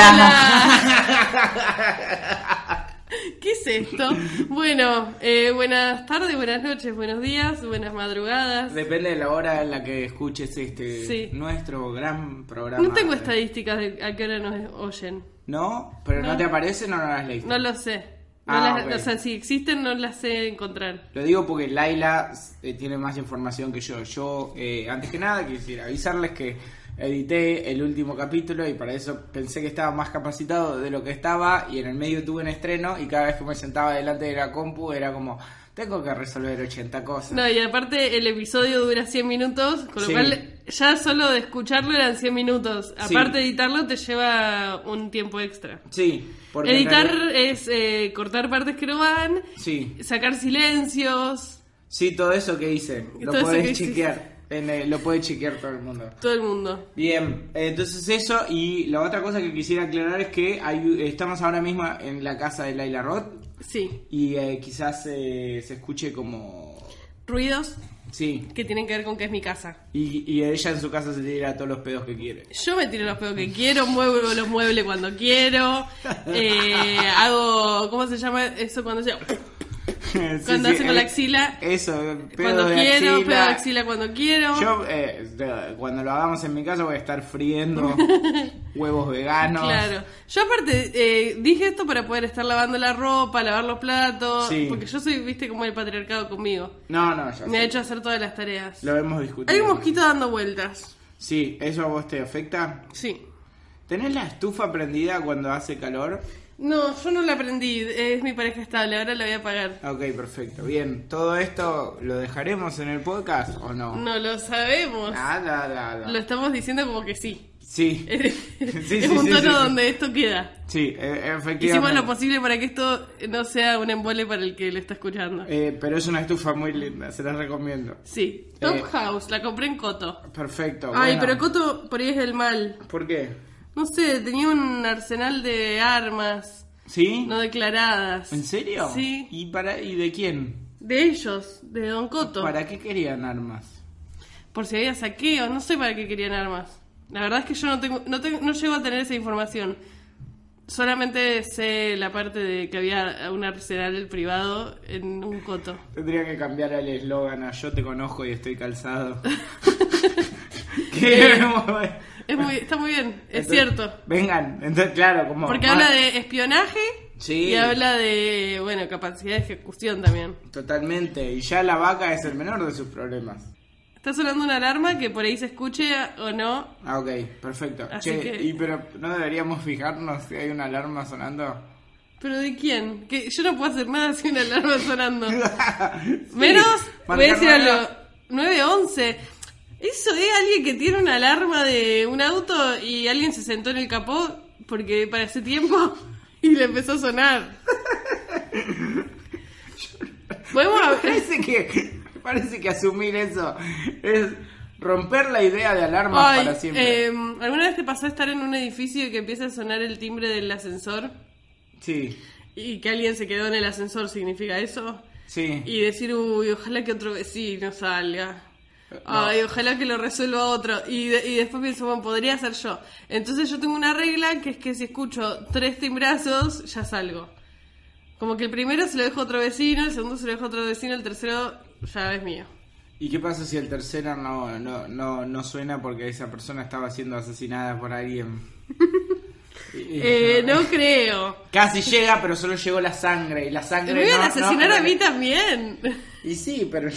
Hola. ¿Qué es esto? Bueno, eh, buenas tardes, buenas noches, buenos días, buenas madrugadas. Depende de la hora en la que escuches este Sí. nuestro gran programa. No tengo estadísticas de a qué hora nos oyen. ¿No? ¿Pero no, No. te aparecen o no las leíste? No lo sé. No Ah, las-. O sea, si existen no las sé encontrar. Lo digo porque Laila eh, tiene más información que yo. Yo, eh, antes que nada, quisiera avisarles que edité el último capítulo y para eso pensé que estaba más capacitado de lo que estaba y en el medio tuve un estreno y cada vez que me sentaba delante de la compu era como, tengo que resolver 80 cosas. No, y aparte el episodio dura 100 minutos, con lo Sí. cual ya solo de escucharlo eran 100 minutos. Sí. Aparte de editarlo te lleva un tiempo extra. Sí, porque... Editar realidad- es eh, cortar partes que no van, Sí, sacar silencios, sí, todo eso que hice. Lo podés chequear. El- lo puede chequear todo el mundo. todo el mundo. Bien, eh, entonces eso y la otra cosa que quisiera aclarar es que hay, estamos ahora mismo en la casa de Laila Roth Sí, y eh, quizás eh, se escuche como... ruidos Sí, que tienen que ver con que es mi casa. y, y ella en su casa se tira todos los pedos que quiere. Yo me tiro los pedos que quiero, muevo los muebles cuando quiero, eh, hago, ¿cómo se llama eso cuando Cuando Sí, hace sí, con la eh, axila. Eso, pedo Cuando de quiero, axila. pedo de axila cuando quiero. Yo, eh, cuando lo hagamos en mi casa, voy a estar friendo huevos veganos. Claro. Yo aparte eh, dije esto para poder estar lavando la ropa, lavar los platos, Sí. porque yo soy, viste, como el patriarcado conmigo. No, no, ya Me ha hecho hacer todas las tareas. Lo hemos discutido. Hay un mosquito dando vueltas. Sí, ¿eso a vos te afecta? Sí. ¿Tenés la estufa prendida cuando hace calor? No, yo no la aprendí, es mi pareja estable, ahora la voy a apagar. Ok, perfecto. Bien, ¿todo esto lo dejaremos en el podcast o no? No lo sabemos. Ah, da, da, da. Lo estamos diciendo como que sí. Sí. Es, Sí, es sí, un tono sí. donde esto queda. Sí, e- efectivamente. Hicimos lo posible para que esto no sea un embole para el que lo está escuchando. Eh, pero es una estufa muy linda, se la recomiendo. Sí. Top Eh, House, la compré en Coto. Perfecto. Ay, bueno. pero Coto por ahí es del mal. ¿Por qué? No sé, tenía un arsenal de armas ¿Sí? no declaradas. ¿En serio? Sí. ¿Y, para, ¿Y de quién? De ellos, de Don Coto. ¿Para qué querían armas? Por si había saqueo, no sé para qué querían armas. La verdad es que yo no tengo, no tengo, no llego a tener esa información. Solamente sé la parte de que había un arsenal privado en un coto. Tendría que cambiar el eslogan a Yo te conozco y estoy calzado. Que- Es muy, está muy bien, es Entonces, cierto. Vengan, entonces claro, como... Porque más- habla de espionaje Sí. y habla de, bueno, capacidad de ejecución también. Totalmente, y ya la vaca es el menor de sus problemas. Está sonando una alarma que por ahí se escuche o no. Ah, ok, perfecto. Así che, que- y pero ¿no deberíamos fijarnos si hay una alarma sonando? ¿Pero de quién? Que yo no puedo hacer nada sin una alarma sonando. Sí, Menos, voy a decir nueve- algo, 911. Eso es alguien que tiene una alarma de un auto y alguien se sentó en el capó porque para ese tiempo y le empezó a sonar. Podemos Me parece que, me parece que asumir eso es romper la idea de alarmas Ay, para siempre. eh, ¿Alguna vez te pasó estar en un edificio y que empieza a sonar el timbre del ascensor? Sí, Y que alguien se quedó en el ascensor, ¿significa eso? sí. Y decir, uy, ojalá que otro vecino salga. Ay, ojalá que lo resuelva otro. Y, de- y después pienso, bueno, podría ser yo. Entonces yo tengo una regla que es que si escucho tres timbrazos, ya salgo. Como que el primero se lo dejo a otro vecino, el segundo se lo dejo a otro vecino, el tercero ya es mío. ¿Y qué pasa si el tercero no, no, no, no suena porque esa persona estaba siendo asesinada por alguien? Eh, no creo. Casi llega, pero solo llegó la sangre. Y la sangre. Me iban no- a asesinar no- a mí también. Y sí, pero.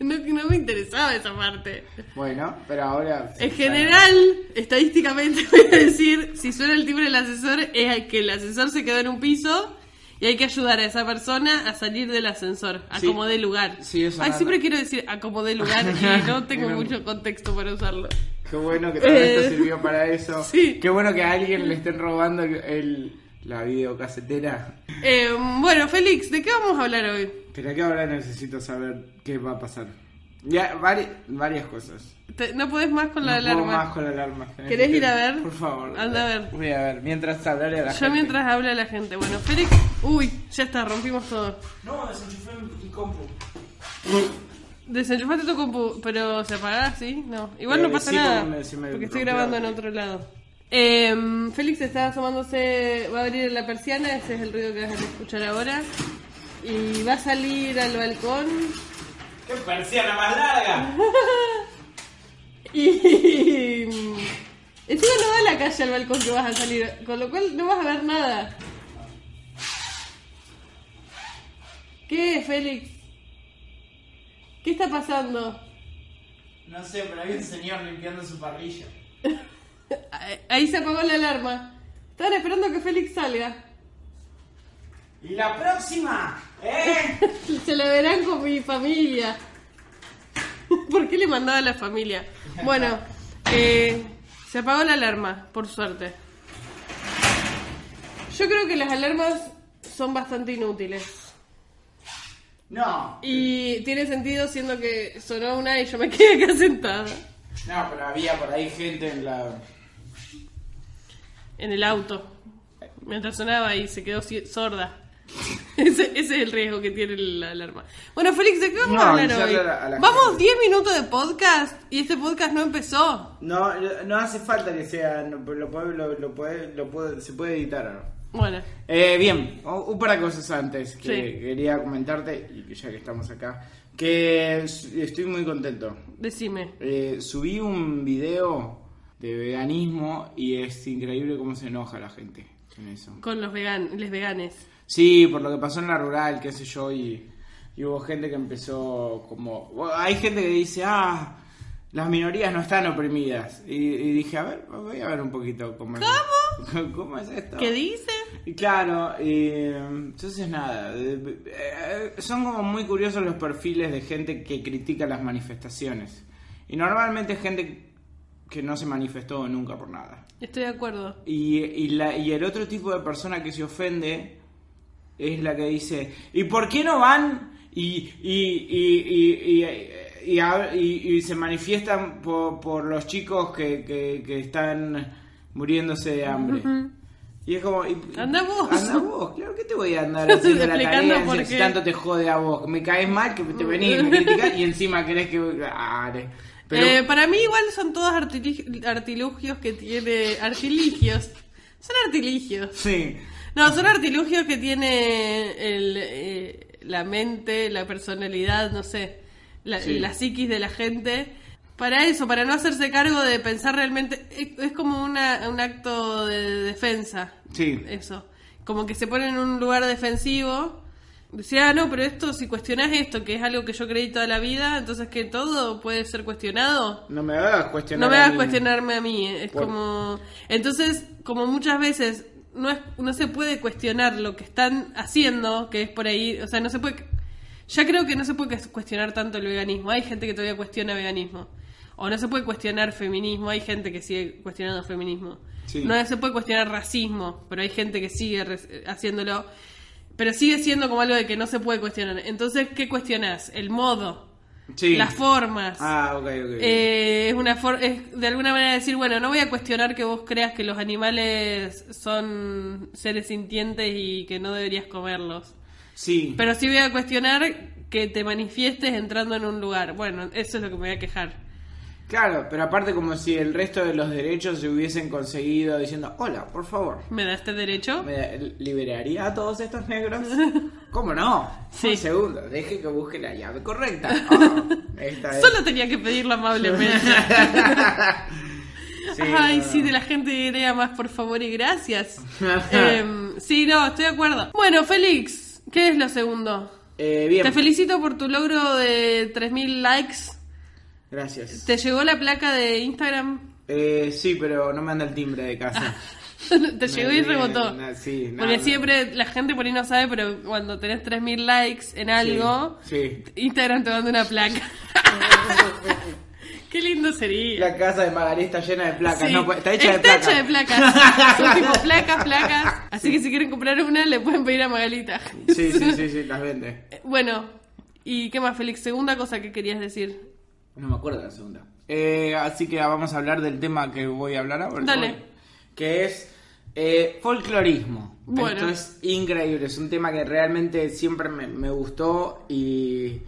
No, no me interesaba esa parte. Bueno, pero ahora... En general, estadísticamente voy a decir, si suena el timbre del ascensor, es que el ascensor se quedó en un piso y hay que ayudar a esa persona a salir del ascensor, a Sí. como dé lugar. Sí, eso Ay, siempre quiero decir a como dé lugar y no tengo mucho contexto para usarlo. Qué bueno que todo esto Eh, sirvió para eso. sí. Qué bueno que a alguien le estén robando el, la videocasetera. Eh, bueno, Félix, ¿de qué vamos a hablar hoy? Pero que ahora necesito saber qué va a pasar. Ya, vari- varias cosas. Te- no podés más con la no puedo alarma. más con la alarma. ¿Querés ir a ver? Por favor. Anda a ver. Voy a ver. Mientras hablaré a la Yo gente. mientras habla la gente. Bueno, Félix. Uy, ya está, rompimos todo. No, desenchufé mi compu. Desenchufaste tu compu, pero se apaga, ¿sí? No. Igual no pasa sí, nada. porque me- se me porque estoy grabando la en otro lado. Eh, Félix está asomándose, va a abrir la persiana, ese es el ruido que vas a escuchar ahora. Y va a salir al balcón. ¡Qué persiana más larga! Y. Encima no da la calle al balcón que vas a salir, con lo cual no vas a ver nada. ¿Qué, Félix? ¿Qué está pasando? No sé, pero hay un señor limpiando su parrilla. Ahí- se apagó la alarma. Estaban esperando que Félix salga. ¿Y la próxima? ¿Eh? Se la verán con mi familia. ¿Por qué le mandaba a la familia? Bueno, eh, se apagó la alarma, por suerte. Yo creo que las alarmas son bastante inútiles. No. Y tiene sentido siendo que sonó una y yo me quedé acá sentada. No, pero había por ahí gente en la... En el auto. Mientras sonaba y se quedó sorda. Ese, ese es el riesgo que tiene la alarma. Bueno, Félix, ¿de qué vamos No, a hablar hoy? a la- Vamos gente. 10 minutos de podcast y este podcast no empezó. No, no hace falta que sea... no, lo puede, lo, lo puede, lo puede- se puede editar ahora. Bueno, Eh, bien, un par de cosas antes que Sí. quería comentarte, y que ya que estamos acá, que estoy muy contento. decime. Eh, subí un video de veganismo y es increíble cómo se enoja la gente con eso. Con los vegan, les veganes. Sí, por lo que pasó en la rural, qué sé yo, y, y hubo gente que empezó como... Hay gente que dice, ah, las minorías no están oprimidas. Y, y dije, a ver, voy a ver un poquito cómo, ¿Cómo? ¿Cómo es esto? ¿Qué dice? Y claro, y, entonces nada, eh, son como muy curiosos los perfiles de gente que critica las manifestaciones. Y normalmente es gente que no se manifestó nunca por nada. Estoy de acuerdo. Y, y, la, y el otro tipo de persona que se ofende es la que dice, ¿y por qué no van y, y, y, y, y, y y- y se manifiestan por, por los chicos que, que, que están muriéndose de hambre? Y es como... y- y- Anda vos. Anda vos, claro que te voy a andar haciendo la tarea si tanto te jode a vos. Me caes mal que te venís me criticás y encima querés que... Are. Pero, Eh, para mí igual son todos artilugios que tiene... Artiligios. Son artiligios. sí. No, son artilugios que tiene el, eh, la mente, la personalidad, no sé, la, Sí. la psiquis de la gente. Para eso, para no hacerse cargo de pensar realmente, es, es como una, un acto de defensa. Sí. Eso. Como que se pone en un lugar defensivo. Decía, ah, no, pero esto, si cuestionas esto, que es algo que yo creí toda la vida, entonces que todo puede ser cuestionado. No me hagas cuestionar. No me a hagas mí. cuestionarme a mí, es Por- como... Entonces, como muchas veces no, es, no se puede cuestionar lo que están haciendo, que es por ahí, o sea, no se puede... Ya creo que no se puede cuestionar tanto el veganismo, hay gente que todavía cuestiona veganismo. O no se puede cuestionar feminismo, hay gente que sigue cuestionando feminismo. Sí. No se puede cuestionar racismo, pero hay gente que sigue re- haciéndolo. Pero sigue siendo como algo de que no se puede cuestionar. Entonces, ¿qué cuestionas? El modo, Sí. las formas. Ah, ok, ok. Eh, es una for- es de alguna manera decir, bueno, no voy a cuestionar que vos creas que los animales son seres sintientes y que no deberías comerlos. sí. Pero sí voy a cuestionar que te manifiestes entrando en un lugar. Bueno, eso es lo que me voy a quejar. Claro, pero aparte como si el resto de los derechos se hubiesen conseguido diciendo, hola, por favor, ¿Me da este derecho? ¿me liberaría a todos estos negros? ¿Cómo no? Sí. Un segundo, deje que busque la llave correcta. Ah, esta es. Solo tenía que pedirlo amablemente. Sí, Ay, no, sí, de la gente diría más por favor y gracias. Em, sí, no, estoy de acuerdo. Bueno, Félix, ¿qué es lo segundo? Eh, bien. Te felicito por tu logro de 3.000 likes. Gracias. ¿Te llegó la placa de Instagram? Eh, sí, pero no me anda el timbre de casa. Te llegó y rebotó. sí, Porque nada. siempre la gente por ahí no sabe, pero cuando tenés 3.000 likes en algo, Sí. Instagram te manda una placa. Qué lindo sería. La casa de Magalí está llena de placas. Sí, no, está hecha de está placas. hecha de placas. Son tipo placas, placas. Así que si quieren comprar una, le pueden pedir a Magalita. Sí, sí, sí, sí, las vende. Bueno, ¿y qué más, Félix? Segunda cosa que querías decir. No me acuerdo de la segunda. Eh, así que vamos a hablar del tema que voy a hablar ahora. Dale. hoy, que es eh, folclorismo. Bueno. Esto es increíble. Es un tema que realmente siempre me, me gustó y,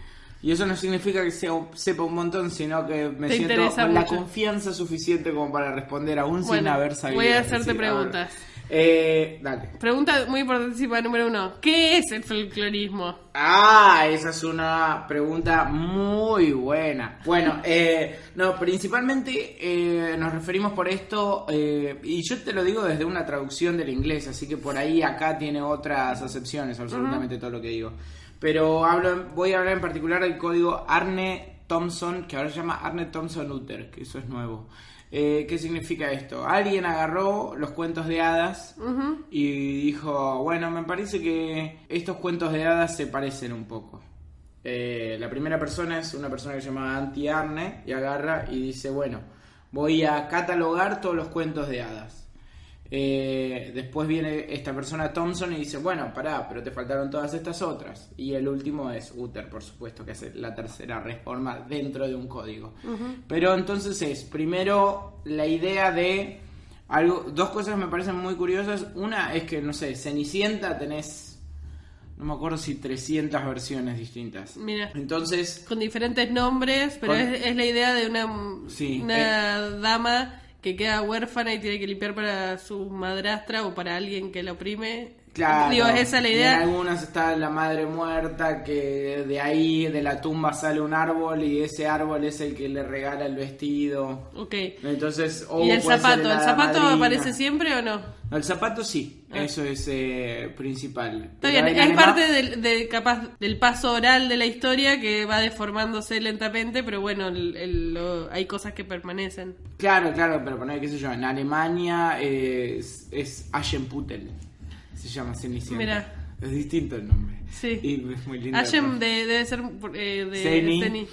y eso no significa que sea, sepa un montón, sino que me siento con la confianza suficiente como para responder aún sin Bueno, haber sabido. voy a hacerte decir, preguntas. Eh, dale. Pregunta muy importantísima número uno. ¿Qué es el folclorismo? Ah, esa es una pregunta muy buena. Bueno, eh, no, principalmente eh, nos referimos por esto, eh, y yo te lo digo desde una traducción del inglés, así que por ahí acá tiene otras acepciones, absolutamente todo lo que digo. Pero hablo, voy a hablar en particular del código Arne Thompson, que ahora se llama Arne Thompson Uther, que eso es nuevo. Eh, ¿Qué significa esto? Alguien agarró los cuentos de hadas y dijo, bueno, me parece que estos cuentos de hadas se parecen un poco. Eh, la primera persona es una persona que se llama Anti Arne y agarra y dice, bueno, voy a catalogar todos los cuentos de hadas. Eh, después viene esta persona Thompson y dice, bueno, pará, pero te faltaron todas estas otras. Y el último es Uther, por supuesto, que es la tercera reforma dentro de un código. Pero entonces es, primero, la idea de... Algo, dos cosas me parecen muy curiosas. Una es que, no sé, Cenicienta tenés, no me acuerdo si 300 versiones distintas. Mira. Entonces, Con diferentes nombres, pero Con- es, es la idea de una, Sí, una dama que queda huérfana y tiene que limpiar para su madrastra o para alguien que la oprime. Claro. Digo, esa es la Y En algunas está la madre muerta, que de ahí, de la tumba, sale un árbol y ese árbol es el que le regala el vestido. Ok. Entonces, ¿Y el zapato? ¿El zapato madrina. aparece siempre o no? No, el zapato sí, Ah. eso es eh, principal. Está bien, en es parte del, de, capaz, del paso oral de la historia que va deformándose lentamente, pero bueno, el- el- lo- hay cosas que permanecen. Claro, claro, pero poner, qué sé yo, en Alemania es, es Aschenputtel, se llama Cenicienta. Mirá. Es distinto el nombre. Sí. Y es muy lindo. Ashem de- debe ser eh, de Seni. Seni.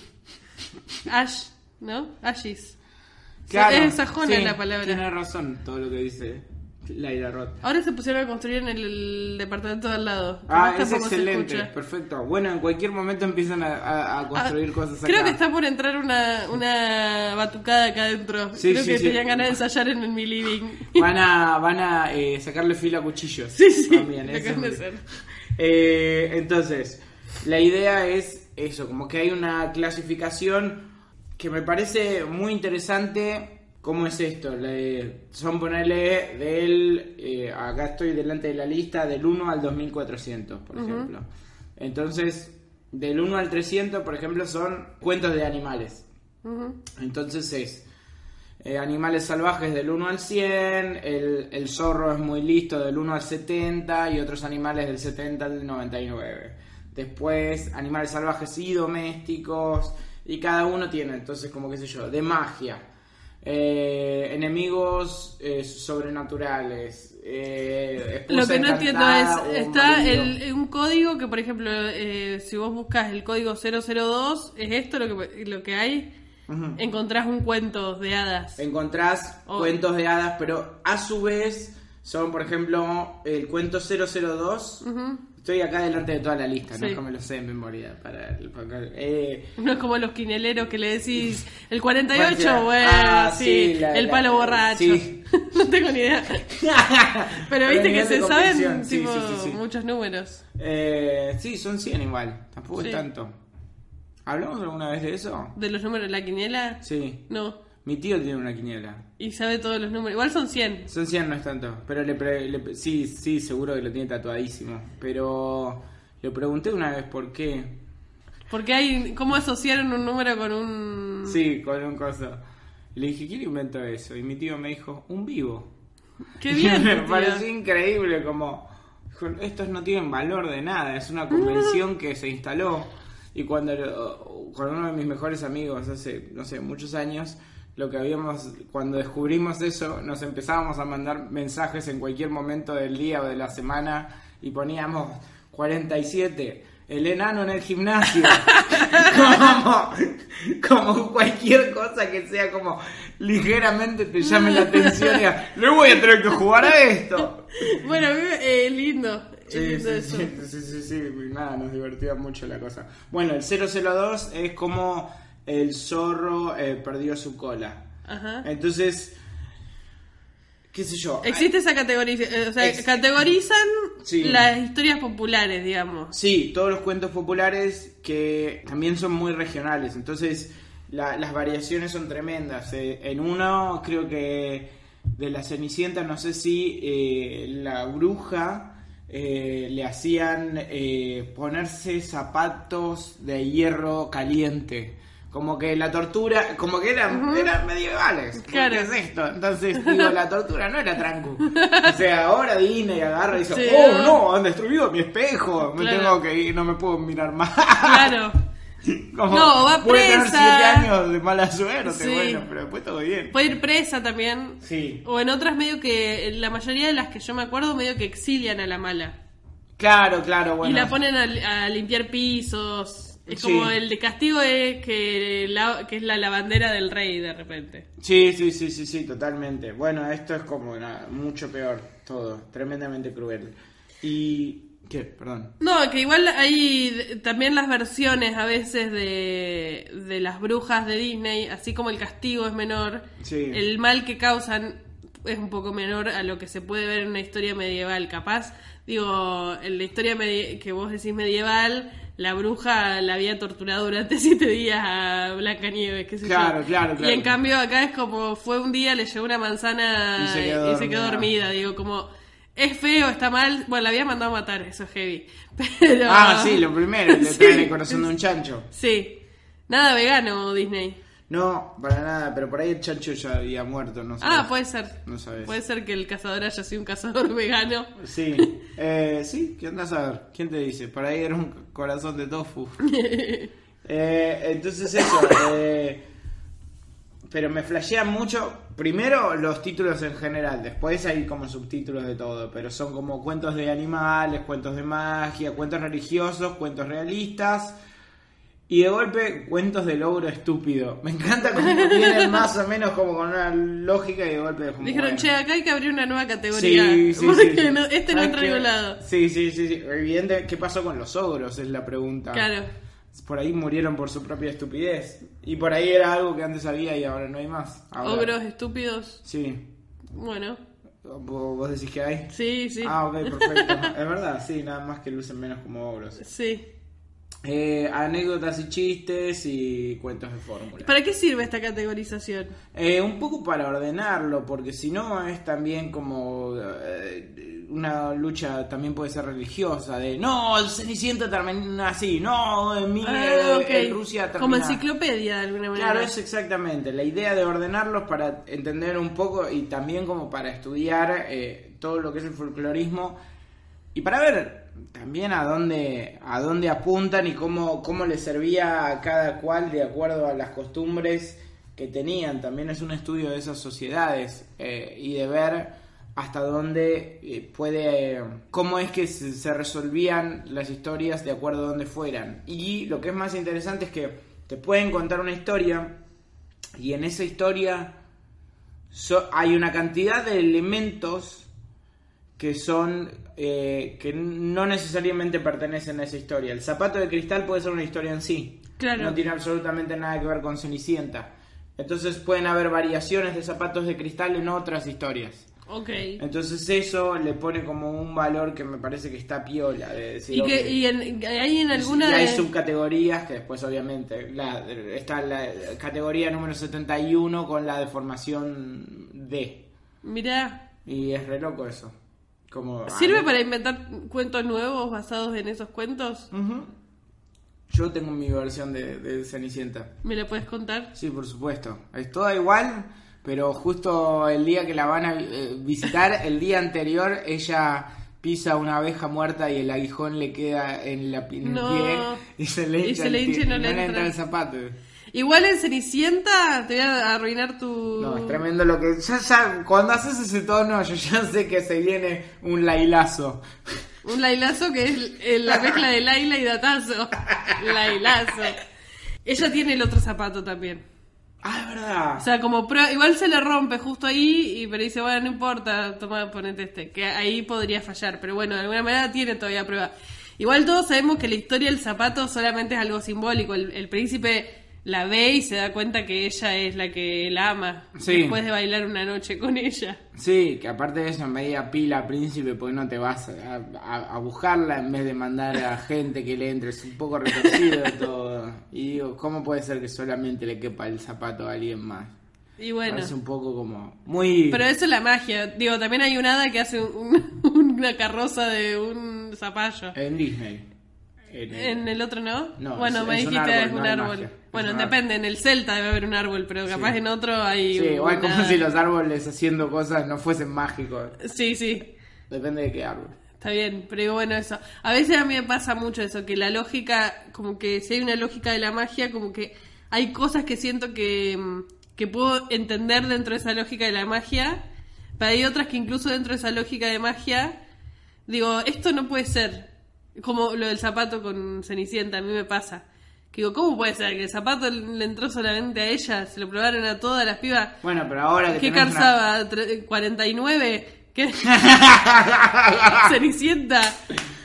Ash, ¿no? Ashis. Claro, es sajona sí, la palabra. Tiene razón todo lo que dice Laira Roth. Ahora se pusieron a construir en el, el departamento de al lado. Ah, Capaz es excelente, perfecto. Bueno, en cualquier momento empiezan a, a- a construir Ah, cosas acá. Creo que está por entrar una, una batucada acá adentro. Sí, creo sí, que sí. tenían ganas de ensayar en, en mi living. Van a, van a eh, sacarle filo a cuchillos. Sí, sí, También, eso es-. Eh, entonces, la idea es eso, como que hay una clasificación que me parece muy interesante. ¿Cómo es esto? Le- son ponerle del. eh, acá estoy delante de la lista, del 1 al 2400, por ejemplo. Entonces, del 1 al 300, por ejemplo, son cuentos de animales. Ujú. Entonces es eh, animales salvajes del 1 al 100, el, el zorro es muy listo del 1 al 70 y otros animales del 70 al 99. Después animales salvajes y domésticos y cada uno tiene entonces como qué sé yo, de magia. Eh, enemigos eh, sobrenaturales. eh, Lo que no entiendo es, está marido. el, un código que, por ejemplo, si vos buscas el código 002, ¿es esto lo que, lo que hay? Encontrás un cuento de hadas. encontrás Oh. cuentos de hadas, pero a su vez son, por ejemplo, el cuento 002. Ujú. Estoy acá delante de toda la lista, no es que me lo sé en memoria. Para el, eh, No es como los quineleros que le decís el 48, bueno, Ah, sí, sí, la- el la- palo borracho. sí. no tengo ni idea. Pero viste que se saben tipo, muchos números. Eh, sí, son 100 igual, tampoco es tanto. ¿Hablamos alguna vez de eso? ¿De los números de la quiniela? Sí. No. Mi tío tiene una quiniela. Y sabe todos los números. Igual son 100. Son 100, no es tanto. Pero le, pre- le- sí, sí, seguro que lo tiene tatuadísimo. Pero le pregunté una vez por qué. Porque hay. ¿Cómo asociaron un número con un. Sí, con un coso. Le dije, ¿quién inventó eso? Y mi tío me dijo, un vivo. Qué bien. me pareció increíble como... Estos no tienen valor de nada, es una convención que se instaló. Y cuando lo- con uno de mis mejores amigos hace, no sé, muchos años, lo que habíamos, cuando descubrimos eso, nos empezábamos a mandar mensajes en cualquier momento del día o de la semana y poníamos 47, el enano en el gimnasio. como, como cualquier cosa que sea como ligeramente te llame la atención y le voy a tener que jugar a esto. Bueno, eh, lindo. Sí, lindo sí, eso. sí, sí, sí, sí, nada, nos divertía mucho la cosa. Bueno, el 002 es como el zorro eh, perdió su cola. Ajá. Entonces, qué sé yo. Existe esa categoría, o sea, categorizan Sí. las historias populares, digamos. Sí, todos los cuentos populares que también son muy regionales, entonces la- las variaciones son tremendas. Eh, en uno creo que de la Cenicienta, no sé si eh, la bruja eh, le hacían eh, ponerse zapatos de hierro caliente. Como que la tortura, como que eran, eran medievales. Claro. ¿Qué es esto? Entonces, digo, la tortura no era tranco. O sea, ahora Disney agarra y dice, Sí. oh no, han destruido mi espejo, me Claro. tengo que ir, no me puedo mirar más. Claro. Como, No, va puede tener presa. siete años de mala suerte, Sí. bueno, pero después todo bien. Puede ir presa también. Sí. O en otras medio que, la mayoría de las que yo me acuerdo, medio que exilian a la mala. Claro, claro, bueno. Y la ponen a, a limpiar pisos. Es Sí. como el de castigo es que, la- que es la lavandera del rey de repente. Sí, sí, sí, sí, sí, totalmente. Bueno, esto es como nada, mucho peor, todo, tremendamente cruel. Y... ¿Qué? Perdón. No, que igual hay también las versiones a veces de, de las brujas de Disney, así como el castigo es menor, Sí. el mal que causan es un poco menor a lo que se puede ver en una historia medieval. Capaz, digo, en la historia que vos decís medieval, la bruja la había torturado durante siete días a Blanca Nieves, qué sé Claro, yo. claro, Y claro. en cambio acá es como fue un día, le llegó una manzana Y se quedó y se quedó dormida. dormida. Digo, como, es feo, está mal. Bueno, la había mandado a matar, eso es heavy. Pero... Ah, sí, lo primero, le Sí. traen el corazón de un chancho. Sí. Nada vegano, Disney. No, para nada, pero por ahí el chancho ya había muerto, no sé. Ah, puede ser. No sabes. Puede ser que el cazador haya sido un cazador vegano. Sí, eh, sí, ¿qué andas a ver? ¿Quién te dice? Por ahí era un corazón de tofu. Eh, entonces eso, eh, pero me flashean mucho, primero los títulos en general, después hay como subtítulos de todo, pero son como cuentos de animales, cuentos de magia, cuentos religiosos, cuentos realistas. Y de golpe, cuentos de logro estúpido. Me encanta cómo vienen más o menos como con una lógica y de golpe como, Dijeron, bueno. che, acá hay que abrir una nueva categoría. Sí, sí, porque sí, no- este no ¿Sabes entra a qué? ningún lado. Sí, sí, sí, sí. Evidente, ¿qué pasó con los ogros? Es la pregunta. Claro. Por ahí murieron por su propia estupidez. Y por ahí era algo que antes había y ahora no hay más. Ahora- Ogros estúpidos. Sí. Bueno, ¿Vos vos decís que hay? sí, sí. Ah, ok, perfecto. es verdad, sí, nada más que lucen menos como ogros. Sí. Eh, anécdotas y chistes y cuentos de fórmula. ¿Para qué sirve esta categorización? Eh, un poco para ordenarlo, porque si no es también como eh, una lucha, también puede ser religiosa, de no, el Cenicienta termina así, no, en, mi, Ah, en Rusia termina. Como enciclopedia, de alguna manera. Claro, es exactamente la idea de ordenarlos para entender un poco y también como para estudiar todo lo que es el folclorismo y para ver también a dónde a dónde apuntan y cómo cómo les servía a cada cual de acuerdo a las costumbres que tenían. También es un estudio de esas sociedades eh, y de ver hasta dónde eh, puede, cómo es que se, resolvían las historias de acuerdo a donde fueran. Y lo que es más interesante es que te pueden contar una historia y en esa historia hay una cantidad de elementos que son eh, que no necesariamente pertenecen a esa historia. El zapato de cristal puede ser una historia en sí. Claro. No tiene absolutamente nada que ver con Cenicienta. Entonces pueden haber variaciones de zapatos de cristal en otras historias. Ok. Entonces eso le pone como un valor que me parece que está piola. De decir, ¿Y, que, y en, hay en alguna Y hay de- subcategorías que después obviamente la, está la categoría número 71 con la deformación D. Mirá, Y es re loco eso. Como, ¿sirve para inventar cuentos nuevos basados en esos cuentos? Yo tengo mi versión de, de Cenicienta. ¿Me la puedes contar? Sí, por supuesto. Es toda igual, pero justo el día que la van a eh, visitar, el día anterior, ella pisa una abeja muerta y el aguijón le queda en, la, en el No. pie y se le Y hincha, se le el hincha pie, y no le entra. el zapato. Igual en Cenicienta te voy a arruinar tu... No, es tremendo lo que... Ya, ya, cuando haces ese tono, yo ya sé que se viene un lailazo. Un lailazo que es la mezcla de Laila y Datazo. Lailazo. Ella tiene el otro zapato también. Ah, es verdad. O sea, como prueba, igual se le rompe justo ahí, y pero dice, bueno, no importa, toma, ponete este, que ahí podría fallar, pero bueno, de alguna manera tiene todavía prueba. Igual todos sabemos que la historia del zapato solamente es algo simbólico, el, el príncipe la ve y se da cuenta que ella es la que la ama, Sí. después de bailar una noche con ella. Sí, que aparte de eso, media pila príncipe, porque no te vas a, a- a buscarla en vez de mandar a gente que le entre. Es un poco retorcido todo. Y digo, ¿cómo puede ser que solamente le quepa el zapato a alguien más? Y bueno, Parece un poco como muy... pero eso es la magia. Digo, también hay un hada que hace un- una carroza de un zapallo. En Disney. En el- En el otro no. No, bueno, es- me es dijiste árbol, es un no árbol. magia. Bueno, un depende, en el Celta debe haber un árbol, pero capaz en otro hay Sí, una- como si los árboles haciendo cosas no fuesen mágicos. Sí, sí, Depende de qué árbol. está bien, pero bueno, eso. A veces a mí me pasa mucho eso, que la lógica, como que si hay una lógica de la magia, como que hay cosas que siento que, mm, que puedo entender dentro de esa lógica de la magia, pero hay otras que incluso dentro de esa lógica de magia, digo, esto no puede ser. Como lo del zapato con Cenicienta, a mí me pasa. Que digo, ¿cómo puede ser que el zapato le entró solamente a ella? Se lo probaron a todas las pibas. Bueno, pero ahora que ¿Qué tenés una- calzaba? Tre- ¿49? ¿Qué? Cenicienta.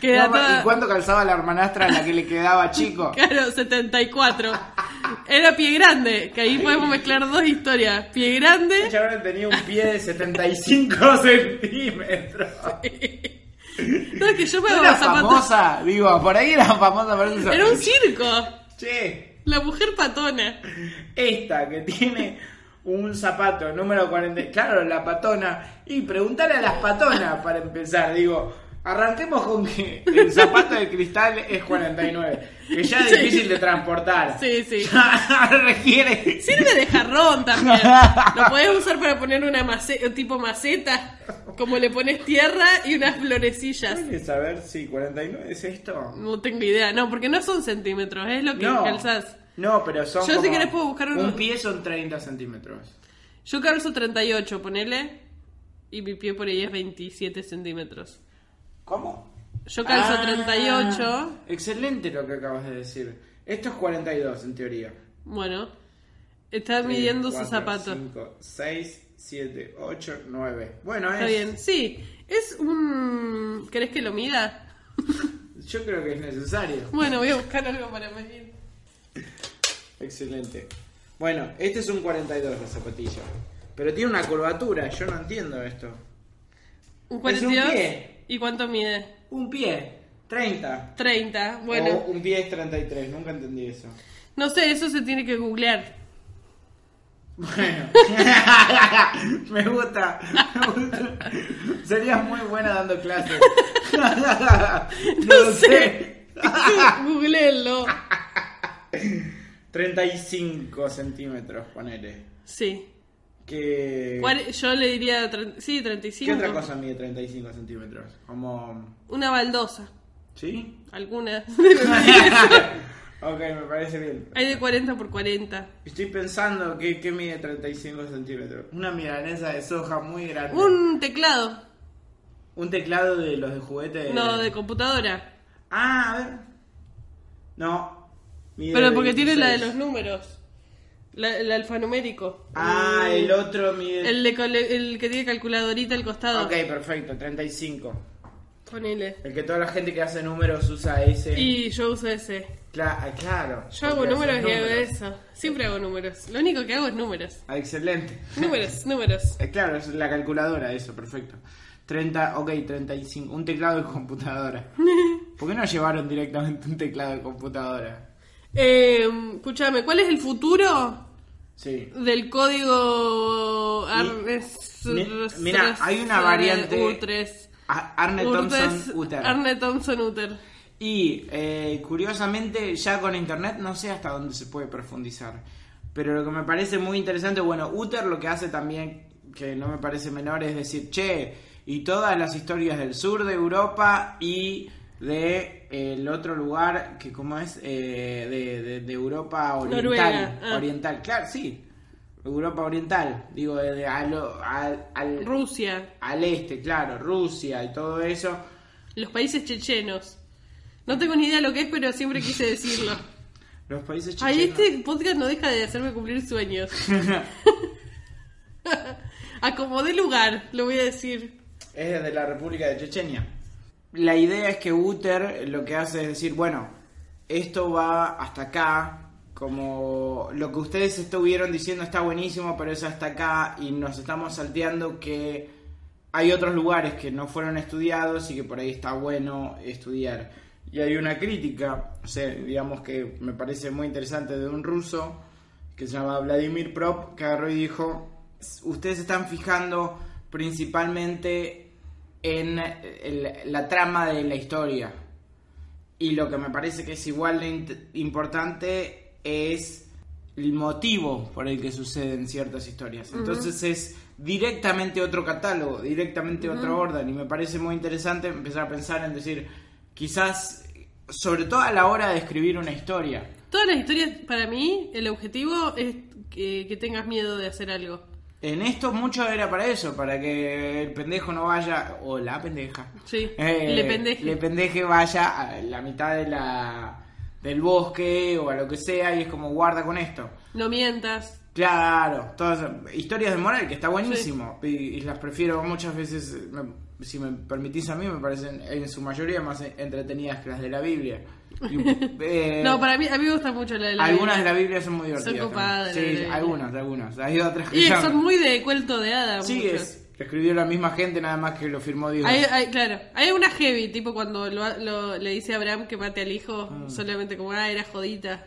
Que No, toda- ¿Y cuánto calzaba la hermanastra a la que le quedaba chico? Claro, 74. Era pie grande, que ahí podemos mezclar dos historias. Pie grande, Ella ahora tenía un pie de 75 centímetros. No es que yo me ¿No hago era famosa? Digo, por ahí era famosa por eso. Era un circo. Che, La mujer patona. esta que tiene un zapato número 40. Claro, la patona. Y preguntarle a las patonas para empezar. Digo, arranquemos con que el zapato de cristal es 49. Que ya es Sí. difícil de transportar. Sí, sí. Requiere. Sirve de jarrón también. Lo podés usar para poner una maceta, tipo maceta, como le pones tierra y unas florecillas. ¿Quieres saber si 49 es esto? No tengo idea, no, porque no son centímetros, es lo que No. calzás. No, pero son. Yo, si como- querés, puedo buscar uno. Un pie son 30 centímetros. Yo calzo 38, ponele, y mi pie por ahí es 27 centímetros. ¿Cómo? Yo calzo Ah, 38, Excelente lo que acabas de decir. Esto es 42 en teoría. bueno, está midiendo sus zapatos. 5, 6, 7, 8, 9. Bueno, Está es. bien, sí, es un... ¿Querés que lo mida? Yo creo que es necesario. Bueno, voy a buscar algo para medir. Excelente. Bueno, este es un 42 la zapatilla. Pero tiene una curvatura, yo no entiendo esto. ¿Un Es un 42? pie. ¿Y cuánto mide? Un pie, 30. 30, bueno. O un pie es 33, nunca entendí eso. No sé, eso se tiene que googlear. Bueno, me gusta, me gusta. Serías muy buena dando clases. No sé. Googleenlo. 35 centímetros, ponele. Sí. Que... Yo le diría, sí, ¿Qué 35. otra cosa mide 35 centímetros? Como... Una baldosa. ¿Sí? Alguna. ok, me parece bien. Hay de 40 por 40. Estoy pensando que, que mide 35 centímetros. Una milanesa de soja muy grande. Un teclado. Un teclado de los de juguete. No, de computadora. Ah, a ver. No. mide Pero porque tiene la de 26. los números. La- el alfanumérico. Ah, el otro mide. El, de cole- el que tiene calculadorita al costado. Ok, perfecto, 35. Ponele. El que toda la gente que hace números usa ese. Y yo uso ese. Cla- ah, claro. Yo hago números y hago eso. Siempre hago números. Lo único que hago es números. Ah, excelente. Números, números. Eh, claro, es la calculadora, eso, perfecto. 30, ok, 35. Un teclado de computadora. ¿Por qué no llevaron directamente un teclado de computadora? Eh, escúchame, ¿cuál es el futuro Sí. del código Mi- mira, hay una variante- U3. A- Arne Thompson Uther. Arne Thompson Uther. Y eh, curiosamente, ya con internet no sé hasta dónde se puede profundizar. Pero lo que me parece muy interesante, bueno, Uther lo que hace también, que no me parece menor, es decir, che, y todas las historias del sur de Europa y de eh, el otro lugar que como es eh, de, de- de Europa oriental ah. oriental claro sí Europa oriental digo de, al, al, al- Rusia, al este claro Rusia y todo eso los países chechenos. No tengo ni idea de lo que es, pero siempre quise decirlo. los países Ay, chechenos este podcast no deja de hacerme cumplir sueños. Acomodé lugar, lo voy a decir. es de la República de Chechenia. La idea es que Uther lo que hace es decir, bueno, esto va hasta acá, como lo que ustedes estuvieron diciendo está buenísimo, pero es hasta acá y nos estamos salteando que hay otros lugares que no fueron estudiados y que por ahí está bueno estudiar. Y hay una crítica, o sea, digamos que me parece muy interesante de un ruso que se llama Vladimir Prop, que agarró y dijo, ustedes están fijando principalmente en el- la trama de la historia. Y lo que me parece que es igual de importante es el motivo por el que suceden ciertas historias. Entonces es directamente otro catálogo, directamente otro orden. Y me parece muy interesante empezar a pensar en decir, quizás, sobre todo a la hora de escribir una historia. Todas las historias, para mí, el objetivo es que, que tengas miedo de hacer algo. En esto mucho era para eso, para que el pendejo no vaya, o la pendeja, Sí, eh, le pendeje. le pendeje vaya a la mitad de la, del bosque o a lo que sea y es como guarda con esto. No mientas. Claro, todas historias de moral que está buenísimo y, y las prefiero muchas veces, me- si me permitís a mí, me parecen en su mayoría más entretenidas que las de la Biblia. Eh, No, para mí, a mí me gusta mucho la de la algunas de la Biblia son muy divertidas. Son copadas, de Sí, Biblia. algunas, algunas. Hay otras que Y son muy de cuento de hadas. Sí, muchas. es. Lo escribió la misma gente, nada más que lo firmó Dios. Hay, hay- claro, hay una heavy, tipo cuando lo- lo- le dice a Abraham que mate al hijo, Mm. solamente como, ah, era jodita.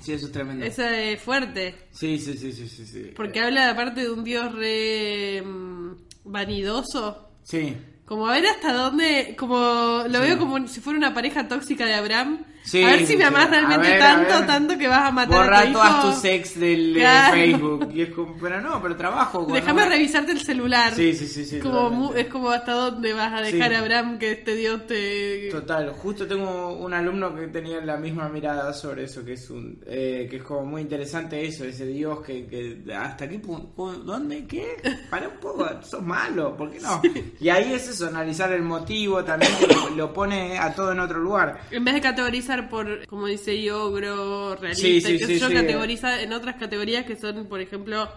Sí, eso es tremendo. Esa es fuerte, Sí, sí, sí, sí, sí. sí. porque habla aparte de un dios re mm, vanidoso. Sí. Como a ver hasta dónde, como lo veo como si fuera una pareja tóxica de Abraham. Sí, a ver si me amás sí. A realmente ver, a tanto, tanto que vas a matar a Borra tu hijo. todas tus ex del eh, Claro. Facebook. Y es como, pero no, pero trabajo. Déjame revisarte el celular. Sí, sí, sí, sí, Como totalmente. mu- es como hasta dónde vas a dejar Sí. a Abraham que este dios te... Total, justo tengo un alumno que tenía la misma mirada sobre eso, que es un eh, que es como muy interesante eso, ese Dios que, que hasta qué punto, ¿dónde? ¿Qué? Para un poco, sos malo, ¿por qué no? Y ahí es eso, analizar el motivo también, lo pone a todo en otro lugar. En vez de categorizar por, como dice Yogro, realista, Sí, sí, sí, yo, categoriza en otras categorías que son, por ejemplo,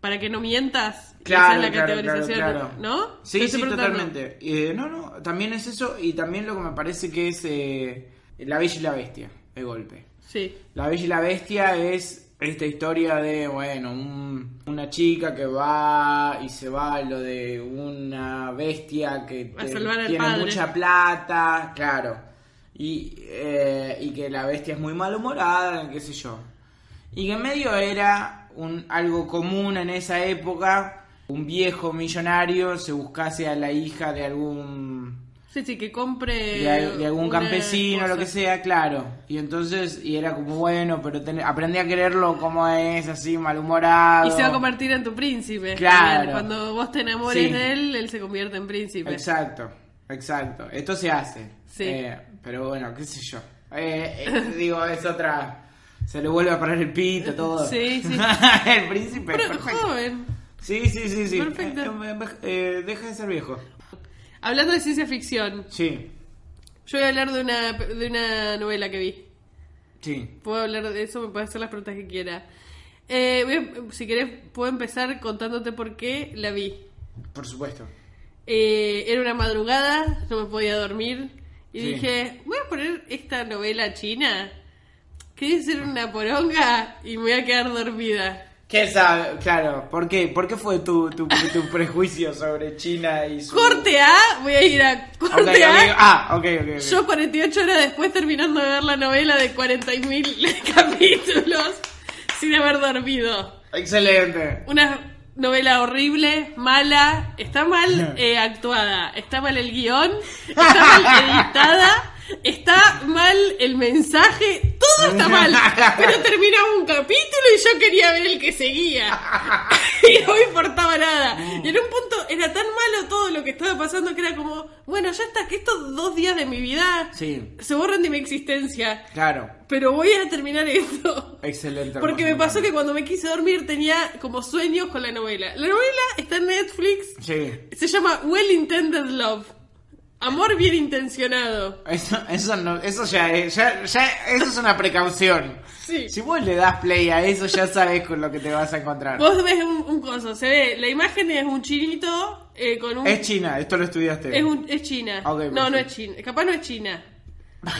para que no mientas. Claro, esa es la claro, categorización, claro. ¿no? Sí, sí, totalmente. Eh, no, no, también es eso y también lo que me parece que es eh, La Bella y la Bestia, de golpe. Sí. La Bella y la Bestia es esta historia de, bueno, un- una chica que va y se va lo de una bestia que te- tiene padre. mucha plata, claro. Y, eh, y que la bestia es muy malhumorada, qué sé yo. Y que en medio era un, algo común en esa época, un viejo millonario se buscase a la hija de algún Sí, sí, que compre... de, al- de algún campesino, cosa. lo que sea, claro. Y entonces, y era como bueno, pero ten- aprendí a quererlo como es, así, malhumorado. Y se va a convertir en tu príncipe. Claro. Cuando vos te enamores Sí. de él, él se convierte en príncipe. Exacto, exacto. Esto se hace. Sí. Eh, pero bueno, qué sé yo. Eh, eh, digo, es otra... Se le vuelve a parar el pito, todo. Sí, sí. el príncipe. Pero perfecto. joven. Sí, sí, sí, sí. Perfecto. Eh, deja de ser viejo. Hablando de ciencia ficción, Sí, yo voy a hablar de una, de una novela que vi. sí. Puedo hablar de eso, me puedes hacer las preguntas que quiera. Eh, voy a- si querés, puedo empezar contándote por qué la vi. Por supuesto. Eh, era una madrugada, no me podía dormir. Y Sí. dije, voy a poner esta novela china, que debe ser una poronga, y me voy a quedar dormida. ¿Qué sabe? Claro, ¿por qué? ¿Por qué fue tu, tu, tu prejuicio sobre China y su... Corte A, voy a ir a corte A. Ah, ok, ok. ok. Yo 48 horas después terminando de ver la novela de 40.000 capítulos sin haber dormido. Excelente. Una novela horrible, mala, está mal eh, actuada, está mal el guion, está mal editada, está mal el mensaje, todo está mal. Pero terminaba un capítulo y yo quería ver el que seguía. Y no me importaba nada. Y en un punto era tan malo todo lo que estaba pasando que era como, bueno, ya está, que estos dos días de mi vida Sí. se borran de mi existencia. Claro. Pero voy a terminar esto. Excelente. Porque me pasó que cuando me quise dormir tenía como sueños con la novela. La novela está en Netflix. Sí. Se llama Well Intended Love. Amor bien intencionado. Eso, eso, no, eso ya, es, ya, ya, eso es una precaución. Sí. Si vos le das play a eso, ya sabes con lo que te vas a encontrar. Vos ves un, un coso, se ve, la imagen es un chinito eh, con un... Es China, esto lo estudiaste. es, un- es China. No, no es China. Capaz no es China.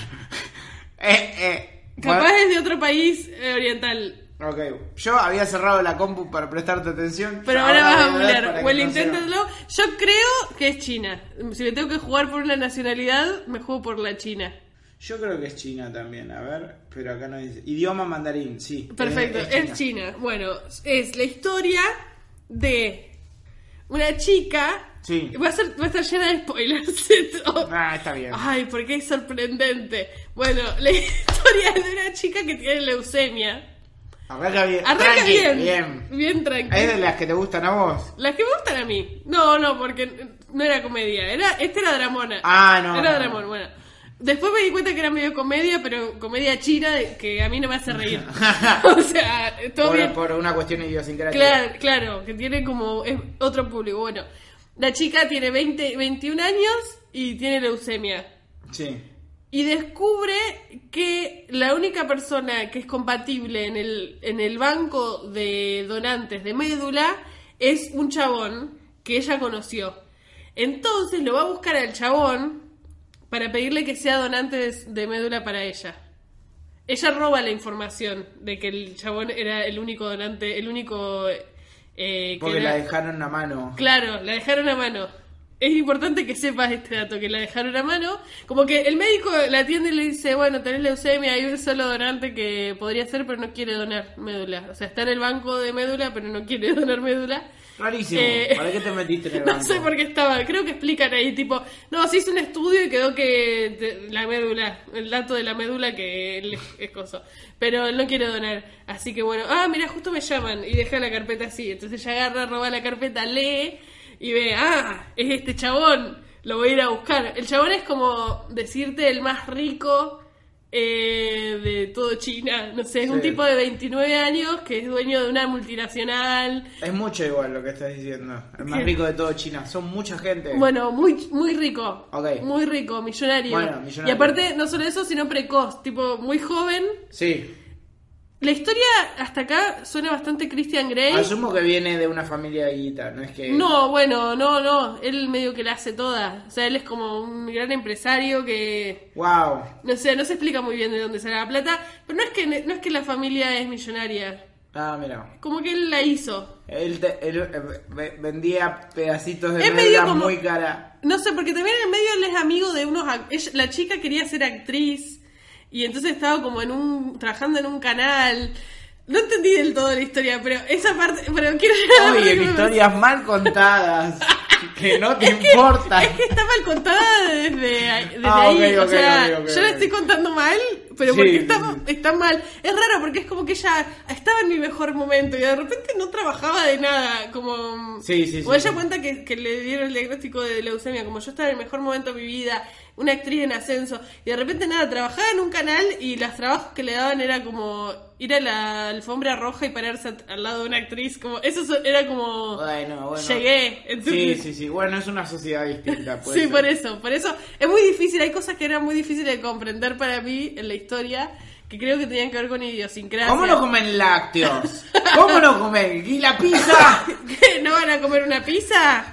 Eh, eh, Capaz bueno, es de otro país oriental. Ok, yo había cerrado la compu para prestarte atención. Pero ahora vas a googlear. que Well no sea- Intended Love. Yo creo que es China. Si me tengo que jugar por una nacionalidad, me juego por la China. Yo creo que es China también, a ver, pero acá no dice. Idioma mandarín, sí. Perfecto, es- es, es China. Bueno, es la historia de una chica. Sí. Va a, ser, va a estar llena de spoilers. esto. Ah, está bien. Ay, porque es sorprendente. Bueno, la historia es de una chica que tiene leucemia. Arranca bien. Arranca Tranqui, bien. bien. Bien tranquilo. ¿Es de las que te gustan a vos? Las que me gustan a mí. No, no, porque no era comedia. Era, este era dramona. Ah, no, Era no. dramón, bueno. Después me di cuenta que era medio comedia, pero comedia china que a mí no me hace reír. o sea, todo Por, bien. por una cuestión idiosincrática. Claro, claro, que tiene como es otro público. Bueno, la chica tiene 20, 21 años y tiene leucemia. Sí. Y descubre que la única persona que es compatible en el, en el banco de donantes de médula es un chabón que ella conoció. Entonces lo va a buscar al chabón para pedirle que sea donante de, de médula para ella. Ella roba la información de que el chabón era el único donante, el único... eh, que Porque era- la dejaron a mano. Claro, la dejaron a mano. Es importante que sepas este dato, que la dejaron a mano. Como que el médico la atiende y le dice, bueno, tenés leucemia, hay un solo donante que podría ser, pero no quiere donar médula. O sea, está en el banco de médula, pero no quiere donar médula. Rarísimo. Eh, ¿Para qué te metiste en el No banco? sé por qué estaba, creo que explican ahí, tipo, no, se hizo un estudio y quedó que te- la médula, el dato de la médula que él es, coso, pero él no quiere donar, así que bueno, ah, mira, justo me llaman y deja la carpeta así, entonces ella agarra, roba la carpeta, lee y ve, ah, es este chabón, lo voy a ir a buscar. El chabón es como decirte el más rico eh, de todo China, no sé, es un tipo de 29 años que es dueño de una multinacional. Es mucho igual lo que estás diciendo. El más rico de todo China. Son mucha gente. Bueno, muy, muy rico. Muy rico, millonario. Bueno, millonario. Y aparte, no solo eso, sino precoz. Tipo, muy joven. Sí. La historia hasta acá suena bastante Christian Grey. Asumo que viene de una familia de guita, no es que... No, bueno, no, no. Él medio que la hace toda. O sea, él es como un gran empresario que. Wow. No sé, no se explica muy bien de dónde sale la plata. Pero no es que, no es que la familia es millonaria. Ah, mira. Como que él la hizo. Él, te- él, eh, ve- vendía pedacitos de medio como- muy cara. No sé, porque también en medio él es amigo de unos... la chica quería ser actriz y entonces estaba como en un... trabajando en un canal. No entendí del todo la historia, pero esa parte... Pero quiero llegar Oye, que historias mal contadas. que no te pareció- importan. Es que está mal contada desde, desde Ah, ahí. o sea, yo la estoy contando mal, pero Sí, porque está, mal. Es raro porque es como que ella estaba en mi mejor momento y de repente no trabajaba de nada. Como. Sí, sí, sí, O ella cuenta que, que le dieron el diagnóstico de leucemia, como yo estaba en el mejor momento de mi vida, una actriz en ascenso, y de repente nada, trabajaba en un canal y los trabajos que le daban era como ir a la alfombra roja y pararse al lado de una actriz, como eso so- era como Bueno, bueno. llegué. Sí, Entonces, sí, sí. Bueno, es una sociedad distinta. Sí, ser. por eso, por eso es muy difícil, hay cosas que eran muy difíciles de comprender para mí en la historia que creo que tenían que ver con idiosincrasia. ¿Cómo no comen lácteos? ¿Cómo no comen? ¿Y la pizza? ¿Qué? ¿No van a comer una pizza?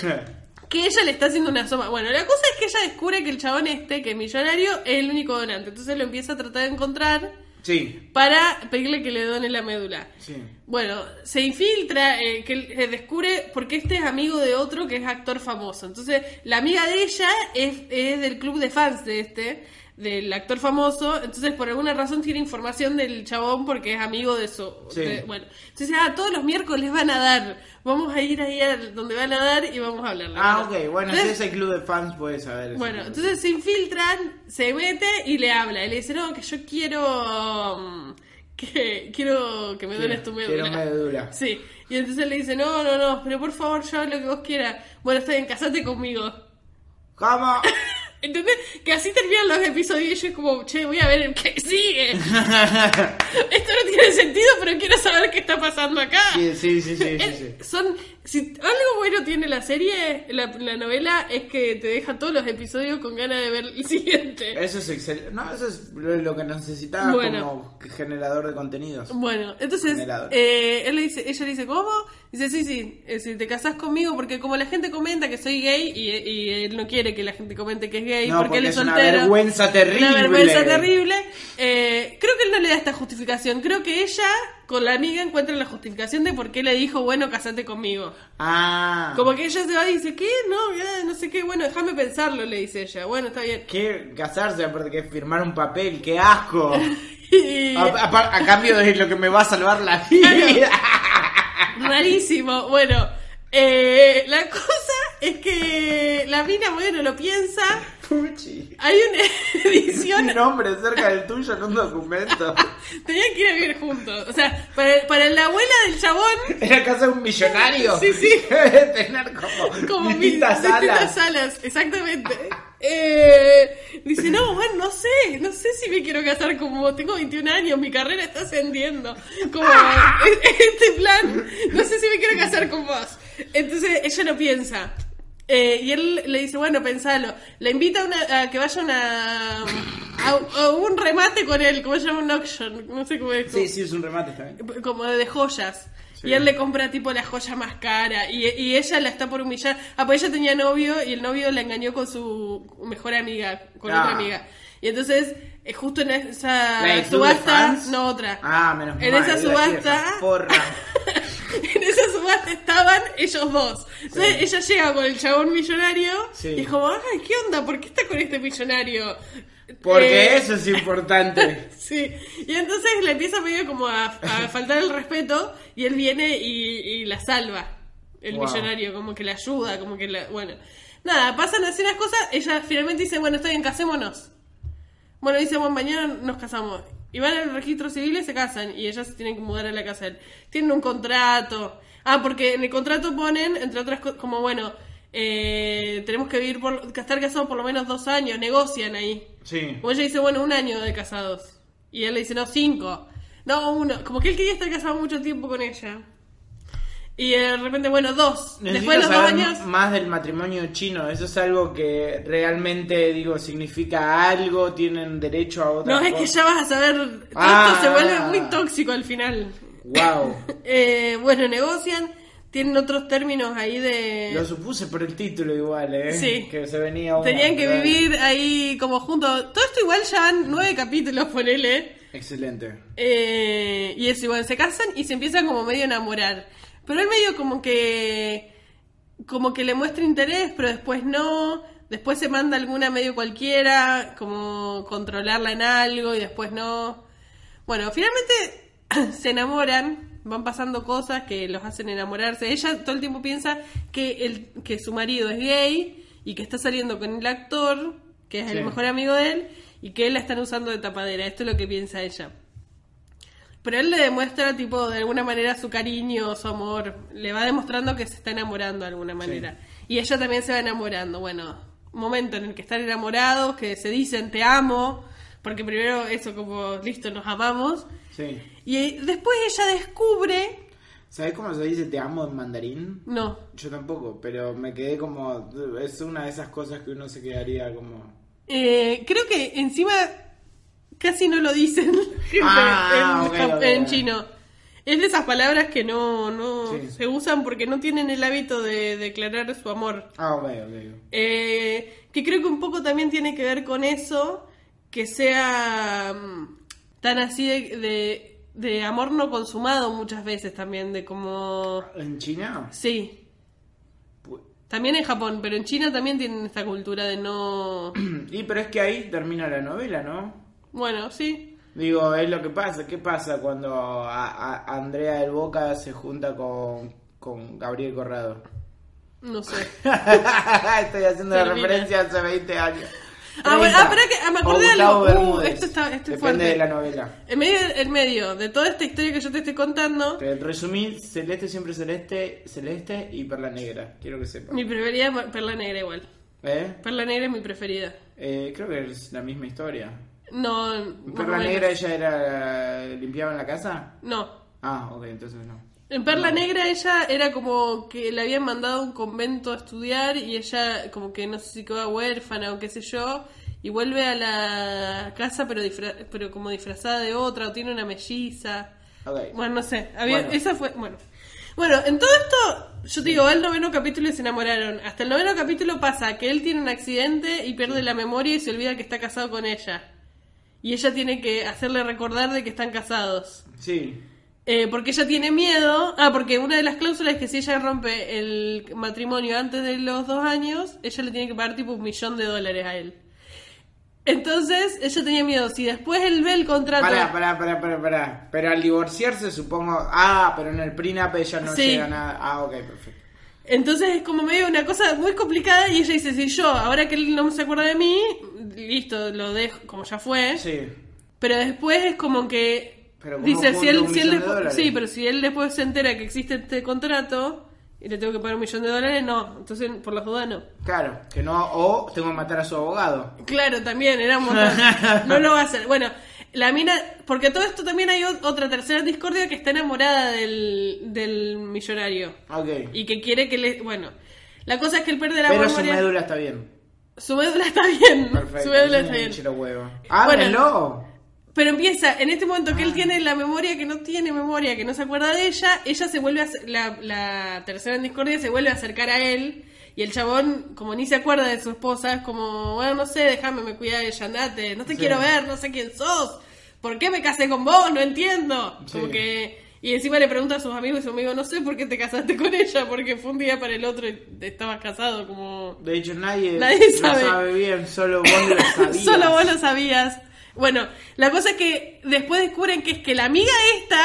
Que ella le está haciendo una soma. Bueno, la cosa es que ella descubre que el chabón este, que es millonario, es el único donante. Entonces lo empieza a tratar de encontrar sí, para pedirle que le done la médula. sí. Bueno, se infiltra, eh, que eh, descubre porque este es amigo de otro que es actor famoso. Entonces, la amiga de ella es, es del club de fans de este, del actor famoso. Entonces, por alguna razón tiene información del chabón porque es amigo de su. Sí. de- bueno, entonces, ah, todos los miércoles van a dar. Vamos a ir ahí a donde van a dar y vamos a hablar. Ah, ok. Bueno, si Entonces, es el club de fans, puedes saber. eso. bueno, entonces se infiltran, se mete y le habla. Y le dice, no, que yo quiero... mm, que quiero que me dones tu médula. Quiero médula. Sí, y entonces le dice, no, no, no, pero por favor, yo lo que vos quieras. Bueno, está bien, casate conmigo. ¿Cómo? ¿Entendés? Que así terminan los episodios y yo es como, che, voy a ver el que sigue. Esto no tiene sentido, pero quiero saber qué está pasando acá. Sí, sí, sí, sí, sí, Eh, sí. Son, si algo bueno tiene la serie, la, la novela, es que te deja todos los episodios con ganas de ver el siguiente. Eso es excelente. No, eso es lo que necesitaba Bueno. como generador de contenidos. Bueno, entonces eh, él le dice, ella le dice, ¿cómo? Dice, sí, sí, eh, si te casás conmigo, porque como la gente comenta que soy gay y, y él no quiere que la gente comente que es gay No, porque él es es una soltero. vergüenza terrible. Una vergüenza terrible. Eh, creo que él no le da esta justificación. Creo que ella, con la amiga, encuentra la justificación de por qué le dijo, bueno, casate conmigo. Ah. Como que ella se va y dice, ¿qué? No, ya, no sé qué. Bueno, déjame pensarlo, le dice ella. Bueno, está bien. ¿Qué casarse aparte que firmar un papel? ¡Qué asco! Y- A, a- a cambio de lo que me va a salvar la vida. Rarísimo. Bueno, eh, la cosa es que la mina, bueno, lo piensa. Puchi. Hay una edición. Un nombre cerca del tuyo en un documento. Tenían que ir a vivir juntos. O sea, para, para la abuela del chabón, ¿En la casa de un millonario? Sí, sí. Debe tener como, como distintas mil- distintas salas. salas, exactamente. Eh, dice, no, bueno, no sé, no sé si me quiero casar como vos. Tengo 21 años, mi carrera está ascendiendo. Como este plan, no sé si me quiero casar con vos. Entonces ella lo piensa. Eh, y él le dice, bueno, pensalo. La invita a, una- a que vaya a una, a, a un remate con él, como se llama un auction, no sé cómo es. Sí, sí, es un remate también. como de joyas. Sí. Y él le compra tipo la joya más cara. Y, y ella la está por humillar. Ah, pues ella tenía novio y el novio la engañó con su mejor amiga, con Ah. otra amiga. Y entonces, eh, justo en esa ¿La de Club de subasta, no otra. Ah, menos En mal. esa subasta, en esa subasta estaban ellos dos. Entonces ella llega con el chabón millonario Sí. y es como, ay, ¿qué onda? ¿Por qué está con este millonario? Porque Eh, eso es importante. Sí, y entonces le empieza medio como a, a faltar el respeto y él viene y, y la salva, el Wow. millonario, como que la ayuda, como que la... Bueno, nada, pasan así las cosas, ella finalmente dice, bueno, está bien, casémonos. Bueno, dice, bueno, mañana nos casamos. Y van al registro civil y se casan y ellas se tienen que mudar a la casa. Tienen un contrato. Ah, porque en el contrato ponen, entre otras cosas, como bueno, eh, tenemos que vivir por, estar casados por lo menos dos años, negocian ahí. Sí. Como ella dice, bueno, un año de casados. Y él le dice, no, cinco. No, uno. Como que él quería estar casado mucho tiempo con ella. Y de repente, bueno, dos. Necesito Después de los dos años. más del matrimonio chino. Eso es algo que realmente, digo, significa algo. Tienen derecho a otra No, es que ya vas a saber. Todo Ah. esto se vuelve muy tóxico al final. Wow. Eh, bueno, negocian. Tienen otros términos ahí de. Lo supuse por el título igual, ¿eh? Sí. Que se venía una, Tenían que ¿verdad? vivir ahí como juntos. Todo esto igual ya nueve capítulos, ponele. Excelente. Eh, y eso, igual se casan y se empiezan como medio a enamorar. Pero él medio como que. como que le muestra interés, pero después no. Después se manda alguna medio cualquiera, como controlarla en algo y después no. Bueno, finalmente se enamoran, van pasando cosas que los hacen enamorarse. Ella todo el tiempo piensa que, el, que su marido es gay y que está saliendo con el actor, que es Sí. el mejor amigo de él, y que él la están usando de tapadera. Esto es lo que piensa ella. Pero él le demuestra, tipo, de alguna manera su cariño, su amor. Le va demostrando que se está enamorando de alguna manera. Y ella también se va enamorando. Bueno, momento en el que están enamorados, que se dicen te amo, porque primero eso como, listo, nos amamos. Sí. Y después ella descubre... ¿Sabes cómo se dice te amo en mandarín? No, Yo tampoco, pero me quedé como. Es una de esas cosas que uno se quedaría como. eh, creo que encima casi no lo dicen Ah, en, ok. chino. Es de esas palabras que no, no Sí. se usan porque no tienen el hábito de declarar su amor. Ah, ok, ok. Eh, que creo que un poco también tiene que ver con eso, que sea mm, tan así de, de, de amor no consumado muchas veces también, de como... ¿En China? Sí, también en Japón, pero en China también tienen esta cultura de no... Y pero es que ahí termina la novela, ¿no? Bueno, sí. Digo, es lo que pasa. ¿Qué pasa cuando a- a- Andrea del Boca se junta con, con Gabriel Corrado? No sé. Estoy haciendo la referencia hace 20 años. Ah, bueno, ah, espera que ah, me acordé de algo. Uh, esto está, esto es Depende fuerte. de la novela. En medio, en medio de toda esta historia que yo te estoy contando, Te resumí, celeste siempre celeste, celeste y perla negra. Quiero que sepas. mi preferida es Perla Negra igual. ¿Eh? Perla Negra es mi preferida. Eh, Creo que es la misma historia. No, ¿En más Perla menos. negra ella era limpiaba en la casa? No. Ah, ok, entonces no. En Perla Negra ella era como que le habían mandado a un convento a estudiar y ella como que no sé si quedó huérfana o qué sé yo y vuelve a la casa pero disfra- pero como disfrazada de otra o tiene una melliza. Bueno, no sé. Había, Bueno. Esa fue. Bueno. Bueno, en todo esto, yo te digo, va el noveno capítulo y se enamoraron. Hasta el noveno capítulo pasa que él tiene un accidente y pierde la memoria y se olvida que está casado con ella. Y ella tiene que hacerle recordar de que están casados. Sí. Eh, porque ella tiene miedo. Ah, porque una de las cláusulas es que si ella rompe el matrimonio antes de los dos años, ella le tiene que pagar tipo un millón de dólares a él. Entonces, ella tenía miedo. Si después él ve el contrato. Pará, pará, pará, pará, pará. Pero al divorciarse supongo... Ah, pero en el prenup ella no Sí. llega nada. Ah, ok, perfecto. Entonces es como medio una cosa muy complicada y ella dice, si yo, ahora que él no se acuerda de mí, listo, lo dejo como ya fue. Sí. Pero después es como que Pero ¿cómo dice, si él, si él después, sí, pero si él después se entera que existe este contrato y le tengo que pagar un millón de dólares, no. Entonces, por las dudas, no. Claro, que no... O tengo que matar a su abogado. Claro, también, era un montón. No lo va a hacer. Bueno, la mina, porque todo esto también hay ot- otra tercera discordia que está enamorada del, del millonario Ok. y que quiere que le, bueno, la cosa es que él pierde la Pero su médula está bien. Su médula está bien. Perfecto. Su médula es está bien. huevo. ¡Háblenlo! Pero empieza, en este momento Ah. que él tiene la memoria que no tiene memoria, que no se acuerda de ella, ella se vuelve a, la, la tercera en discordia se vuelve a acercar a él y el chabón, como ni se acuerda de su esposa, es como, bueno, no sé, déjame, me cuida de ella, andate, no te Sí. quiero ver, no sé quién sos, ¿por qué me casé con vos? No entiendo. Sí. Como que... Y encima le pregunta a sus amigos y su amigo, no sé por qué te casaste con ella, porque fue un día para el otro y estabas casado como... De hecho, nadie, Nadie lo sabe. sabe bien, solo vos lo sabías. Solo vos lo sabías. Bueno, la cosa es que después descubren que es que la amiga esta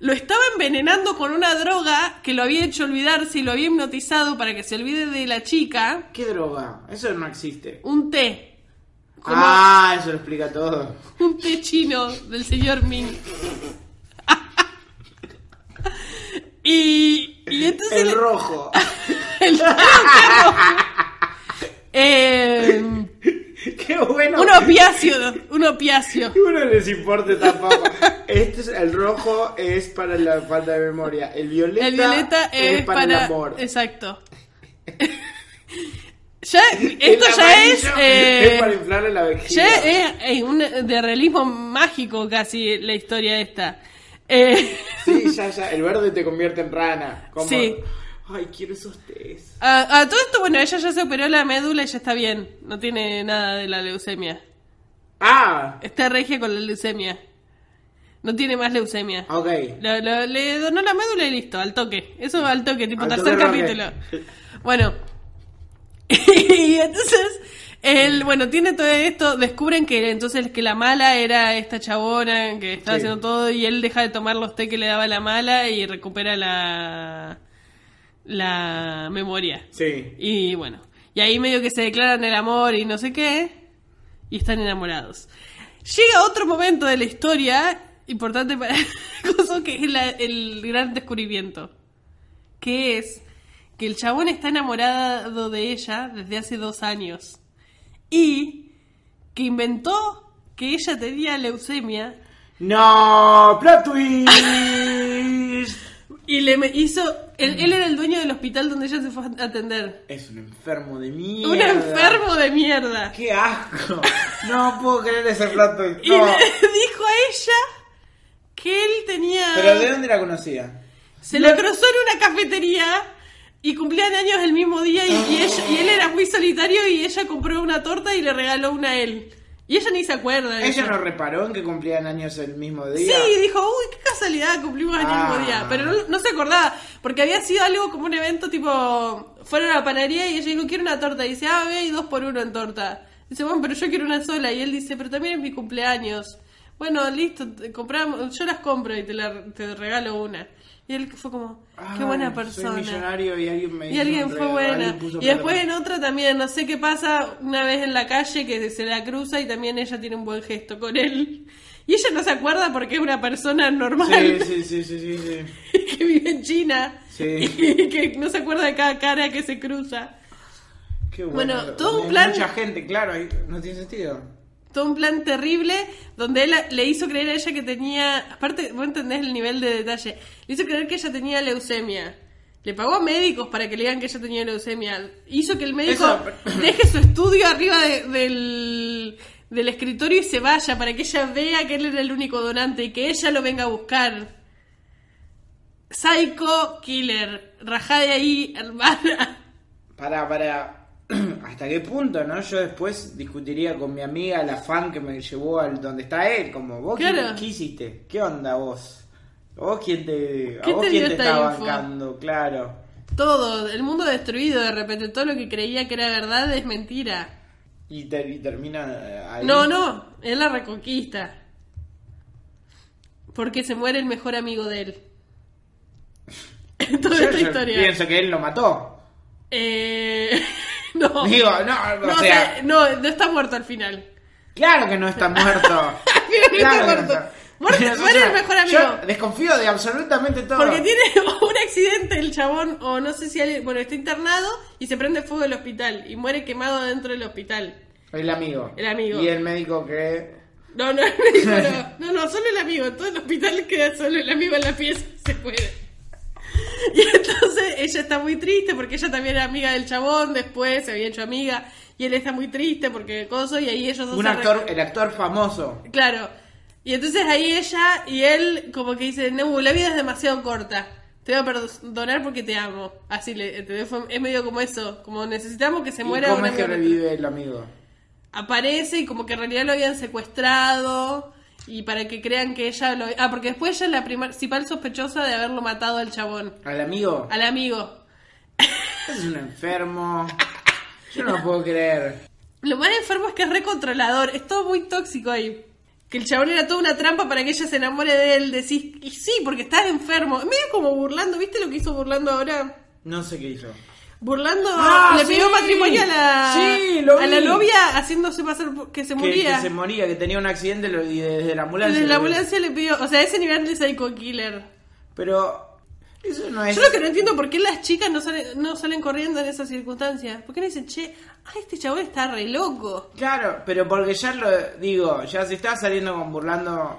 lo estaba envenenando con una droga que lo había hecho olvidarse y lo había hipnotizado para que se olvide de la chica. ¿Qué droga? Eso no existe. Un té. Como Ah, eso lo explica todo. un té chino del señor Ming. y, y entonces... El rojo. el- eh, Qué bueno. un opiáceo, un opiáceo. Que uno les importe tampoco. Este es el rojo es para la falta de memoria. El violeta, El violeta es, para, el amor. Exacto. ya, El esto ya es. eh, es para inflarle la vejiga. ya es, un de realismo mágico casi la historia esta. Eh, Sí, ya, ya. El verde te convierte en rana. Como, Sí. Ay, quiero esos tés. a, a todo esto, bueno, ella ya se operó la médula y ya está bien. No tiene nada de la leucemia. Ah, Está regia con la leucemia. No tiene más leucemia. ok. Lo- lo- le donó la médula y listo, al toque. Eso al toque, tipo Al tercer toque, capítulo. Roque. Bueno. y entonces, él, bueno, tiene todo esto, descubren que entonces que la mala era esta chabona que estaba Sí. haciendo todo y él deja de tomar los té que le daba la mala y recupera la la memoria. Sí. Y bueno, y ahí medio que se declaran el amor y no sé qué, y están enamorados. Llega otro momento de la historia importante para que es la- el gran descubrimiento, que es que el chabón está enamorado de ella desde hace dos años y que inventó que ella tenía leucemia No, plot twist. y le hizo... Él, él era el dueño del hospital donde ella se fue a atender. es un enfermo de mierda. Un enfermo de mierda. Qué asco. No puedo creer ese plot twist. Y No. le dijo a ella que él tenía... Pero ¿de dónde la conocía? Se la cruzó en una cafetería y cumplían años el mismo día y, y ella- y él era muy solitario y ella compró una torta y le regaló una a él. Y ella ni se acuerda de ¿Ella eso. no reparó en que cumplían años el mismo Sí, día? dijo, uy, qué casualidad, cumplimos años el Ah. mismo día. Pero no, no se acordaba, porque había sido algo como un evento tipo, fueron a la panadería y ella dijo, quiero una torta. Y dice, ah, ve, hay dos por uno en torta. Dice, bueno, pero yo quiero una sola. Y él dice, pero también es mi cumpleaños. Bueno, listo, compramos, yo las compro y te, la, te regalo una. Y él fue como, qué Ay, buena soy persona. millonario y alguien me Y hizo alguien un fue buena. Y después en otra también, no sé qué pasa, una vez en la calle que se la cruza y también ella tiene un buen gesto con él. Y ella no se acuerda porque es una persona normal Sí, sí, sí, sí, que vive en China Sí. y que no se acuerda de cada cara que se cruza. Qué Bueno, bueno. todo un plan- Mucha gente, claro, no tiene sentido. Todo un plan terrible donde él le hizo creer a ella que tenía, aparte, vos entendés el nivel de detalle, le hizo creer que ella tenía leucemia. Le pagó a médicos para que le digan que ella tenía leucemia. Hizo que el médico Eso- deje su estudio arriba de- del, del escritorio y se vaya para que ella vea que él era el único donante y que ella lo venga a buscar. Psycho Killer. Rajá de ahí, hermana. Para, para. ¿Hasta qué punto, no? Yo después discutiría con mi amiga, la fan que me llevó al donde está él, como, ¿vos qué- Claro. qué, hiciste? ¿Qué onda vos? ¿A vos quién te, a ¿Quién vos te quién te está info? bancando? Claro. Todo, el mundo destruido de repente. Todo lo que creía que era verdad es mentira. Y, ter- y termina eh, ahí. No, no, es la reconquista. Porque se muere el mejor amigo de él. Toda Yo- esta yo historia. pienso que él lo mató. Eh, no. Digo, no, o no, sea, no, no está muerto al final. claro que no está muerto. No Claro está muerto. Muere- o sea, el mejor amigo. Yo desconfío de absolutamente todo. Porque tiene un accidente el chabón, o no sé si alguien, bueno, está internado y se prende fuego el hospital y muere quemado dentro del hospital. El amigo. El amigo. Y el médico que. No, no, el médico no, no, no, solo el amigo. Todo el hospital queda solo el amigo en la pieza, se puede. Y entonces ella está muy triste porque ella también era amiga del chabón, después se había hecho amiga y él está muy triste porque coso y ahí ellos dos Un actor, el actor famoso. Claro. Y entonces ahí ella y él como que dicen, no, la vida es demasiado corta. Te voy a perdonar porque te amo. Así le, es medio como eso, como necesitamos que se ¿Y muera cómo es que revive el amigo? aparece y como que en realidad lo habían secuestrado y para que crean que ella lo... Ah, porque después ella es la principal sospechosa de haberlo matado al chabón, ¿Al amigo? al amigo. Es un enfermo. Yo no lo puedo creer. Lo más enfermo es que es recontrolador, es todo muy tóxico ahí. Que el chabón era toda una trampa para que ella se enamore de él. Decís, y sí, porque estás enfermo. Medio como burlando, ¿viste lo que hizo burlando ahora? No sé qué hizo. Burlando Ah, le pidió matrimonio a la, Sí, lo a la vi. novia haciéndose pasar que se Que, moría. que se moría, que tenía un accidente y desde la ambulancia. Desde la ambulancia le pidió, o sea, ese nivel de psycho killer. Pero. Eso no es. Yo lo que no entiendo por qué las chicas no salen, no salen corriendo en esas circunstancias. ¿Por qué no dicen, che, ay, este chabón está re loco? Claro, pero porque ya lo digo, ya si estás saliendo con burlando,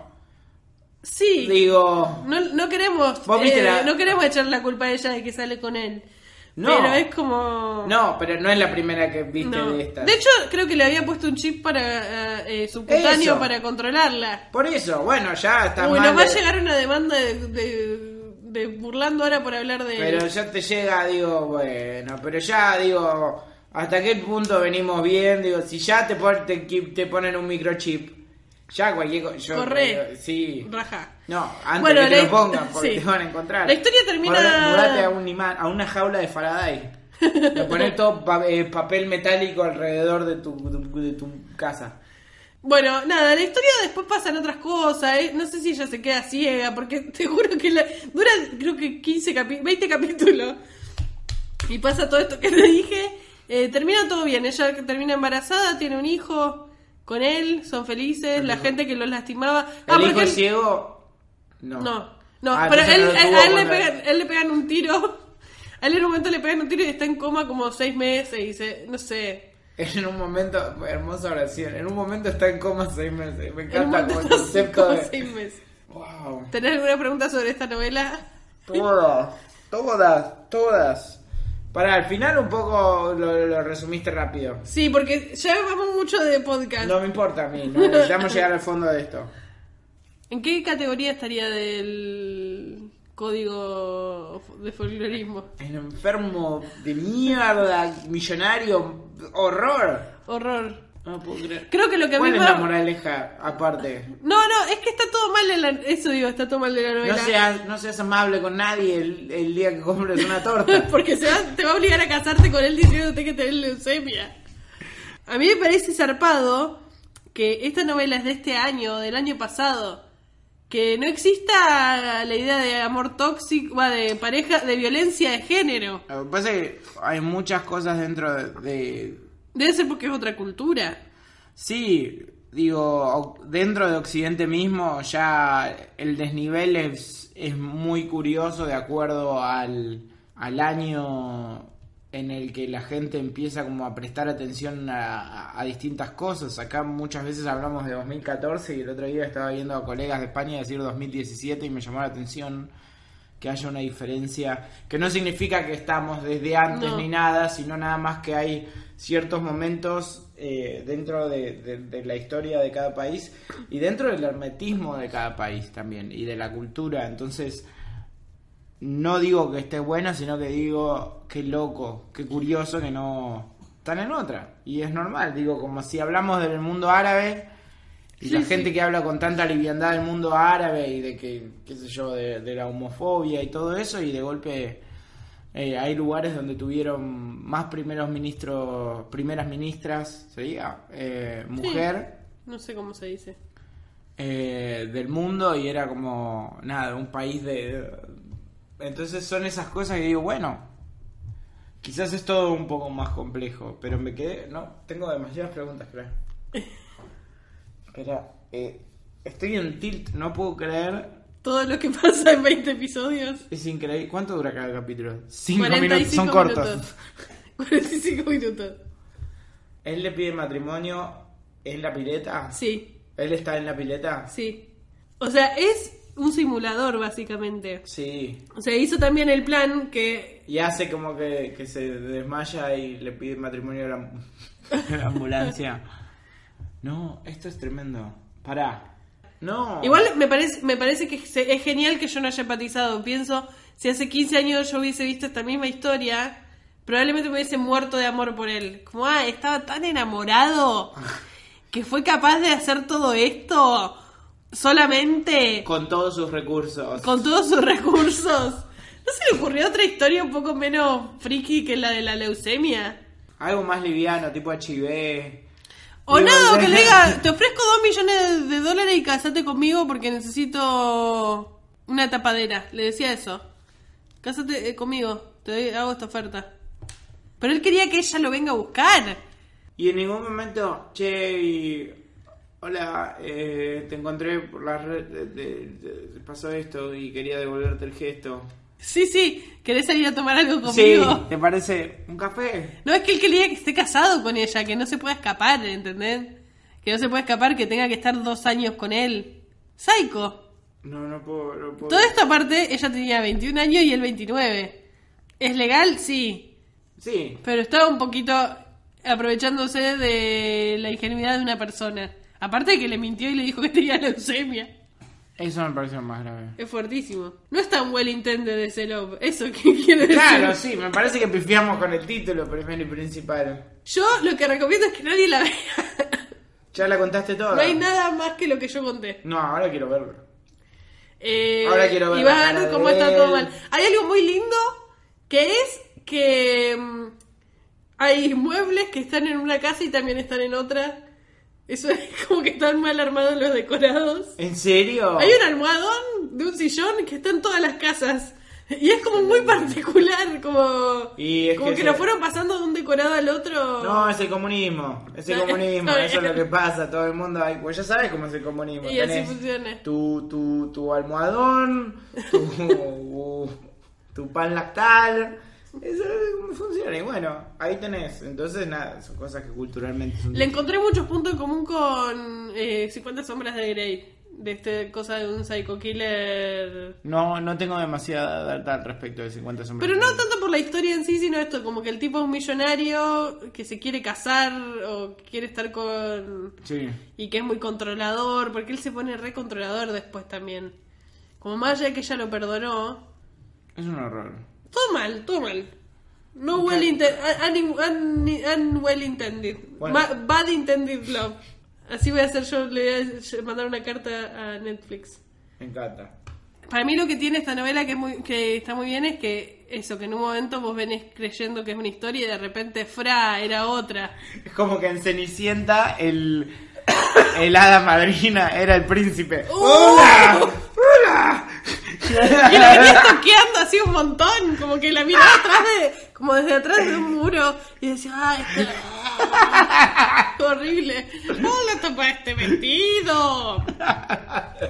Sí. digo, No, no queremos Vos viste eh, la- no queremos echar la culpa a ella de que sale con él. No. Pero es como... no, pero no es la primera que viste No. de estas. De hecho, creo que le había puesto un chip para eh, eh, subcutáneo Eso. para controlarla. Por eso, bueno, ya está mal. nos va a llegar una demanda de, de- de burlando ahora por hablar de... Pero ya te llega, digo, bueno, pero ya digo, ¿hasta qué punto venimos bien? Digo, si ya te, te ponen un microchip, ya cualquier cosa. Corre. Sí. Raja. No, antes Bueno, que te la- lo pongan, porque sí. te van a encontrar. La historia termina- mudate a un imán, a una jaula de Faraday. Le pones todo pa- eh, papel metálico alrededor de tu, de, de tu casa. Bueno, nada, la historia después pasan otras cosas. ¿eh? No sé si ella se queda ciega, porque te juro que la, dura, creo que 15 capi 20 capítulos. Y pasa todo esto que te dije. Eh, termina todo bien. Ella termina embarazada, tiene un hijo con él, son felices. La gente que los lastimaba. Ah, ¿El hijo porque es ciego? No. No, no, Ah, pero él, no lo a- él le pegan, él le pegan un tiro. A él en un momento le pegan un tiro y está en coma como seis meses y se, no sé. En un momento, hermosa oración, en un momento está en coma seis meses. Me En encanta momento como el concepto de... seis meses. Wow. ¿Tenés alguna pregunta sobre esta novela? Todas, todas, todas. Para al final un poco lo, lo resumiste rápido. Sí, porque ya vamos mucho de podcast. No me importa a mí, no necesitamos llegar al fondo de esto. ¿En qué categoría estaría del código de folclorismo? El enfermo de mierda, millonario, horror. Horror. No puedo creer. Creo que lo que a mí ¿Cuál es más- la moraleja aparte? No, no, es que está todo mal en la... Eso digo, está todo mal de la novela. No seas, no seas amable con nadie el, el día que compres una torta. Porque se va- te va a obligar a casarte con él diciéndote que tenés leucemia. A mí me parece zarpado que esta novela es de este año, del año pasado. Que no exista la idea de amor tóxico, de pareja, de violencia de género. Lo que pasa es que hay muchas cosas dentro de, de- Debe ser porque es otra cultura. Sí, digo, dentro de Occidente mismo ya el desnivel es, es muy curioso de acuerdo al, al año en el que la gente empieza como a prestar atención a, a- a distintas cosas. Acá muchas veces hablamos de 2014 y el otro día estaba viendo a colegas de España decir 2017 y me llamó la atención que haya una diferencia, que no significa que estamos desde antes No. ni nada, sino nada más que hay ciertos momentos eh, dentro de, de- de la historia de cada país y dentro del hermetismo de cada país también y de la cultura. Entonces, no digo que esté buena, sino que digo qué loco, qué curioso que no están en otra. Y es normal, digo, como si hablamos del mundo árabe y Sí, la sí. gente que habla con tanta liviandad del mundo árabe y de que, qué sé yo, de, de la homofobia y todo eso, y de golpe eh, hay lugares donde tuvieron más primeros ministros, primeras ministras, sería, eh, mujer No sé cómo se dice. eh, del mundo y era como, nada, un país de... Entonces son esas cosas que digo, bueno, quizás es todo un poco más complejo, pero me quedé, no, tengo demasiadas preguntas, creo. Espera, eh, estoy en tilt, no puedo creer, Todo lo que pasa en 20 episodios. es increíble. ¿Cuánto dura cada capítulo? Cinco 45 minutos, son cortos. minutos. 45 minutos. Él le pide matrimonio en la pileta. Sí, Él está en la pileta. sí. O sea, es un simulador, básicamente. Sí. O sea, hizo también el plan que... Y hace como que, que se desmaya y le pide matrimonio a la, a la ambulancia. No, esto es tremendo. Pará. No. Igual me parece, me parece que se- es genial que yo no haya empatizado. Pienso, si hace 15 años yo hubiese visto esta misma historia, probablemente me hubiese muerto de amor por él. Como, ah, estaba tan enamorado que fue capaz de hacer todo esto solamente Con todos sus recursos. con todos sus recursos. ¿No se le ocurrió otra historia un poco menos friki que la de la leucemia? Algo más liviano, tipo HIV. O Digo, nada, que le diga, te ofrezco dos millones de dólares y casate conmigo porque necesito una tapadera. Le decía eso. Cásate eh, conmigo, te doy- hago esta oferta. Pero él quería que ella lo venga a buscar. Y en ningún momento, che, hola, eh, te encontré por la red, de- de- de- pasó esto y quería devolverte el gesto. Sí, sí, ¿querés salir a tomar algo Sí, conmigo? ¿te parece un café? No, es que él quería que esté casado con ella, que no se pueda escapar, ¿entendés? Que no se pueda escapar, que tenga que estar dos años con él. Psycho. No, no puedo, no puedo. Toda esta parte, ella tenía 21 años y él 29. ¿Es legal? Sí. Sí, Pero estaba un poquito aprovechándose de la ingenuidad de una persona. Aparte de que le mintió y le dijo que tenía leucemia. eso me parece más grave. Es fuertísimo. No es tan well intended ese love. Eso que quiere decir. Claro, sí, me parece que pifiamos con el título primero y principal. Yo lo que recomiendo es que nadie la vea. ¿Ya la contaste toda? no hay nada más que lo que yo conté. No, ahora quiero verlo. Eh, Ahora quiero ver y vas a ver cómo está él. todo mal. Hay algo muy lindo que es que mm, hay muebles que están en una casa y también están en otra. Eso es como que están mal armados los decorados. ¿En serio? Hay un almohadón de un sillón que está en todas las casas. Y es como muy particular, como, Y es como que que, se- lo fueron pasando de un decorado al otro. No, es el comunismo. Es el comunismo. Eso es lo que pasa. Todo el mundo. Pues ya sabes cómo es el comunismo. Y así funciona. Tu, tu, tu almohadón, tu, tu pan lactal. Eso es cómo funciona. Y bueno, ahí tenés. Entonces, nada, son cosas que culturalmente son. Le encontré muchos puntos en común con eh, 50 sombras de Grey. De esta cosa de un psycho killer. No, no tengo demasiada data al respecto de 50 sombras. Pero de no Grey. tanto por la historia en sí, sino esto, como que el tipo es un millonario que se quiere casar o quiere estar con... Sí. Y que es muy controlador, porque él se pone re controlador después también. Como más allá de que ella lo perdonó. Es un horror. Todo mal, todo mal. No well intended, unwell intended. Bueno. Ma- bad intended love. Así voy a hacer yo, le voy a mandar una carta a Netflix. Me encanta. Para mí lo que tiene esta novela que, es muy, que está muy bien es que eso, que en un momento vos venís creyendo que es una historia y de repente, fra, era otra. Es como que en Cenicienta el, el hada madrina era el príncipe. ¡Uh! ¡Hola! Y la venía toqueando así un montón, como que la miraba atrás de, como desde atrás de un muro, y decía, ay, este... horrible. No le tapa este vestido.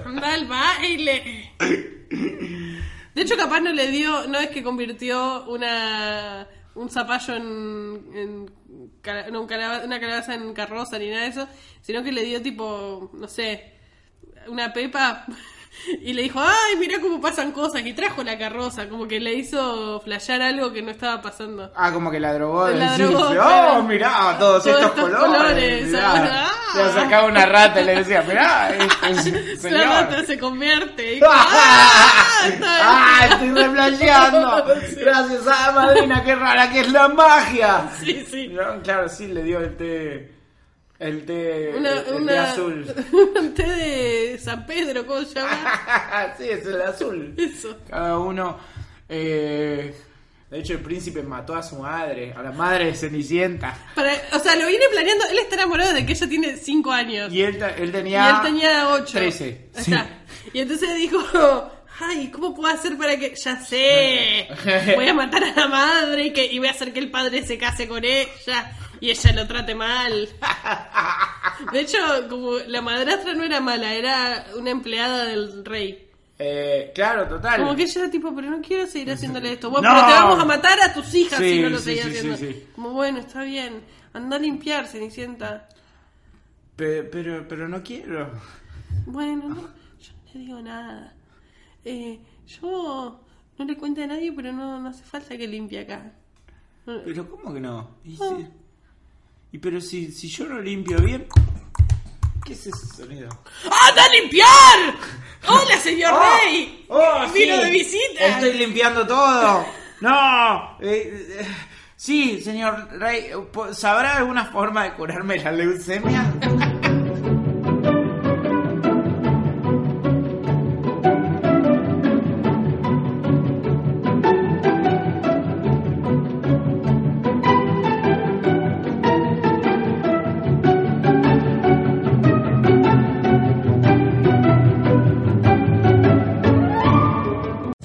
Anda al baile. De hecho, capaz no le dio, no es que convirtió una un zapallo en, en no, un una calabaza en carroza ni nada de eso, sino que le dio tipo, no sé, una pepa y le dijo, ay, mira cómo pasan cosas y trajo la carroza, como que le hizo flashear algo que no estaba pasando. Ah, como que la drogó. La drogó, oh, mirá, todos, Todos estos, estos colores. colores, ah. Le sacaba una rata y le decía, mirá, este La rata se convierte. y ¡Ah! ¡Ah! Estoy replayando. Gracias a madrina, qué rara que es la magia. Sí, sí. Claro, sí, le dio el té. El té. Una, el, el té azul. un té de San Pedro, ¿cómo se llama? sí, es el azul. Eso. Cada uno. eh, de hecho, el príncipe mató a su madre, a la madre de Cenicienta. Para, o sea, lo viene planeando. Él está enamorado desde que ella tiene 5 años. Y él, él Y tenía. él tenía 8. 13. Ahí sí. Y entonces dijo, ay, ¿cómo puedo hacer para que... Ya sé, voy a matar a la madre y, que, y voy a hacer que el padre se case con ella y ella lo trate mal. De hecho, como la madrastra no era mala, era una empleada del rey. Eh, claro, total. Como que ella era tipo, pero no quiero seguir haciéndole esto. Bueno, No. pero te vamos a matar a tus hijas Sí, si no lo sí, seguís sí, haciendo. Como bueno, está bien. Anda a limpiar, Cenicienta. Pe- pero, pero no quiero. Bueno, no, yo no le digo nada. Eh, yo no le cuento a nadie, pero no, no hace falta que limpie acá. Pero, ¿cómo que no? Y, Ah. si- y pero si, si yo no limpio bien. ¿Qué es ese sonido? ¡Anda a limpiar! ¡Hola, señor ¡Oh! Rey! ¡Oh, ¡Vino sí! de visita! Estoy limpiando todo. No. eh, eh, sí, señor Rey. ¿Sabrá alguna forma de curarme la leucemia?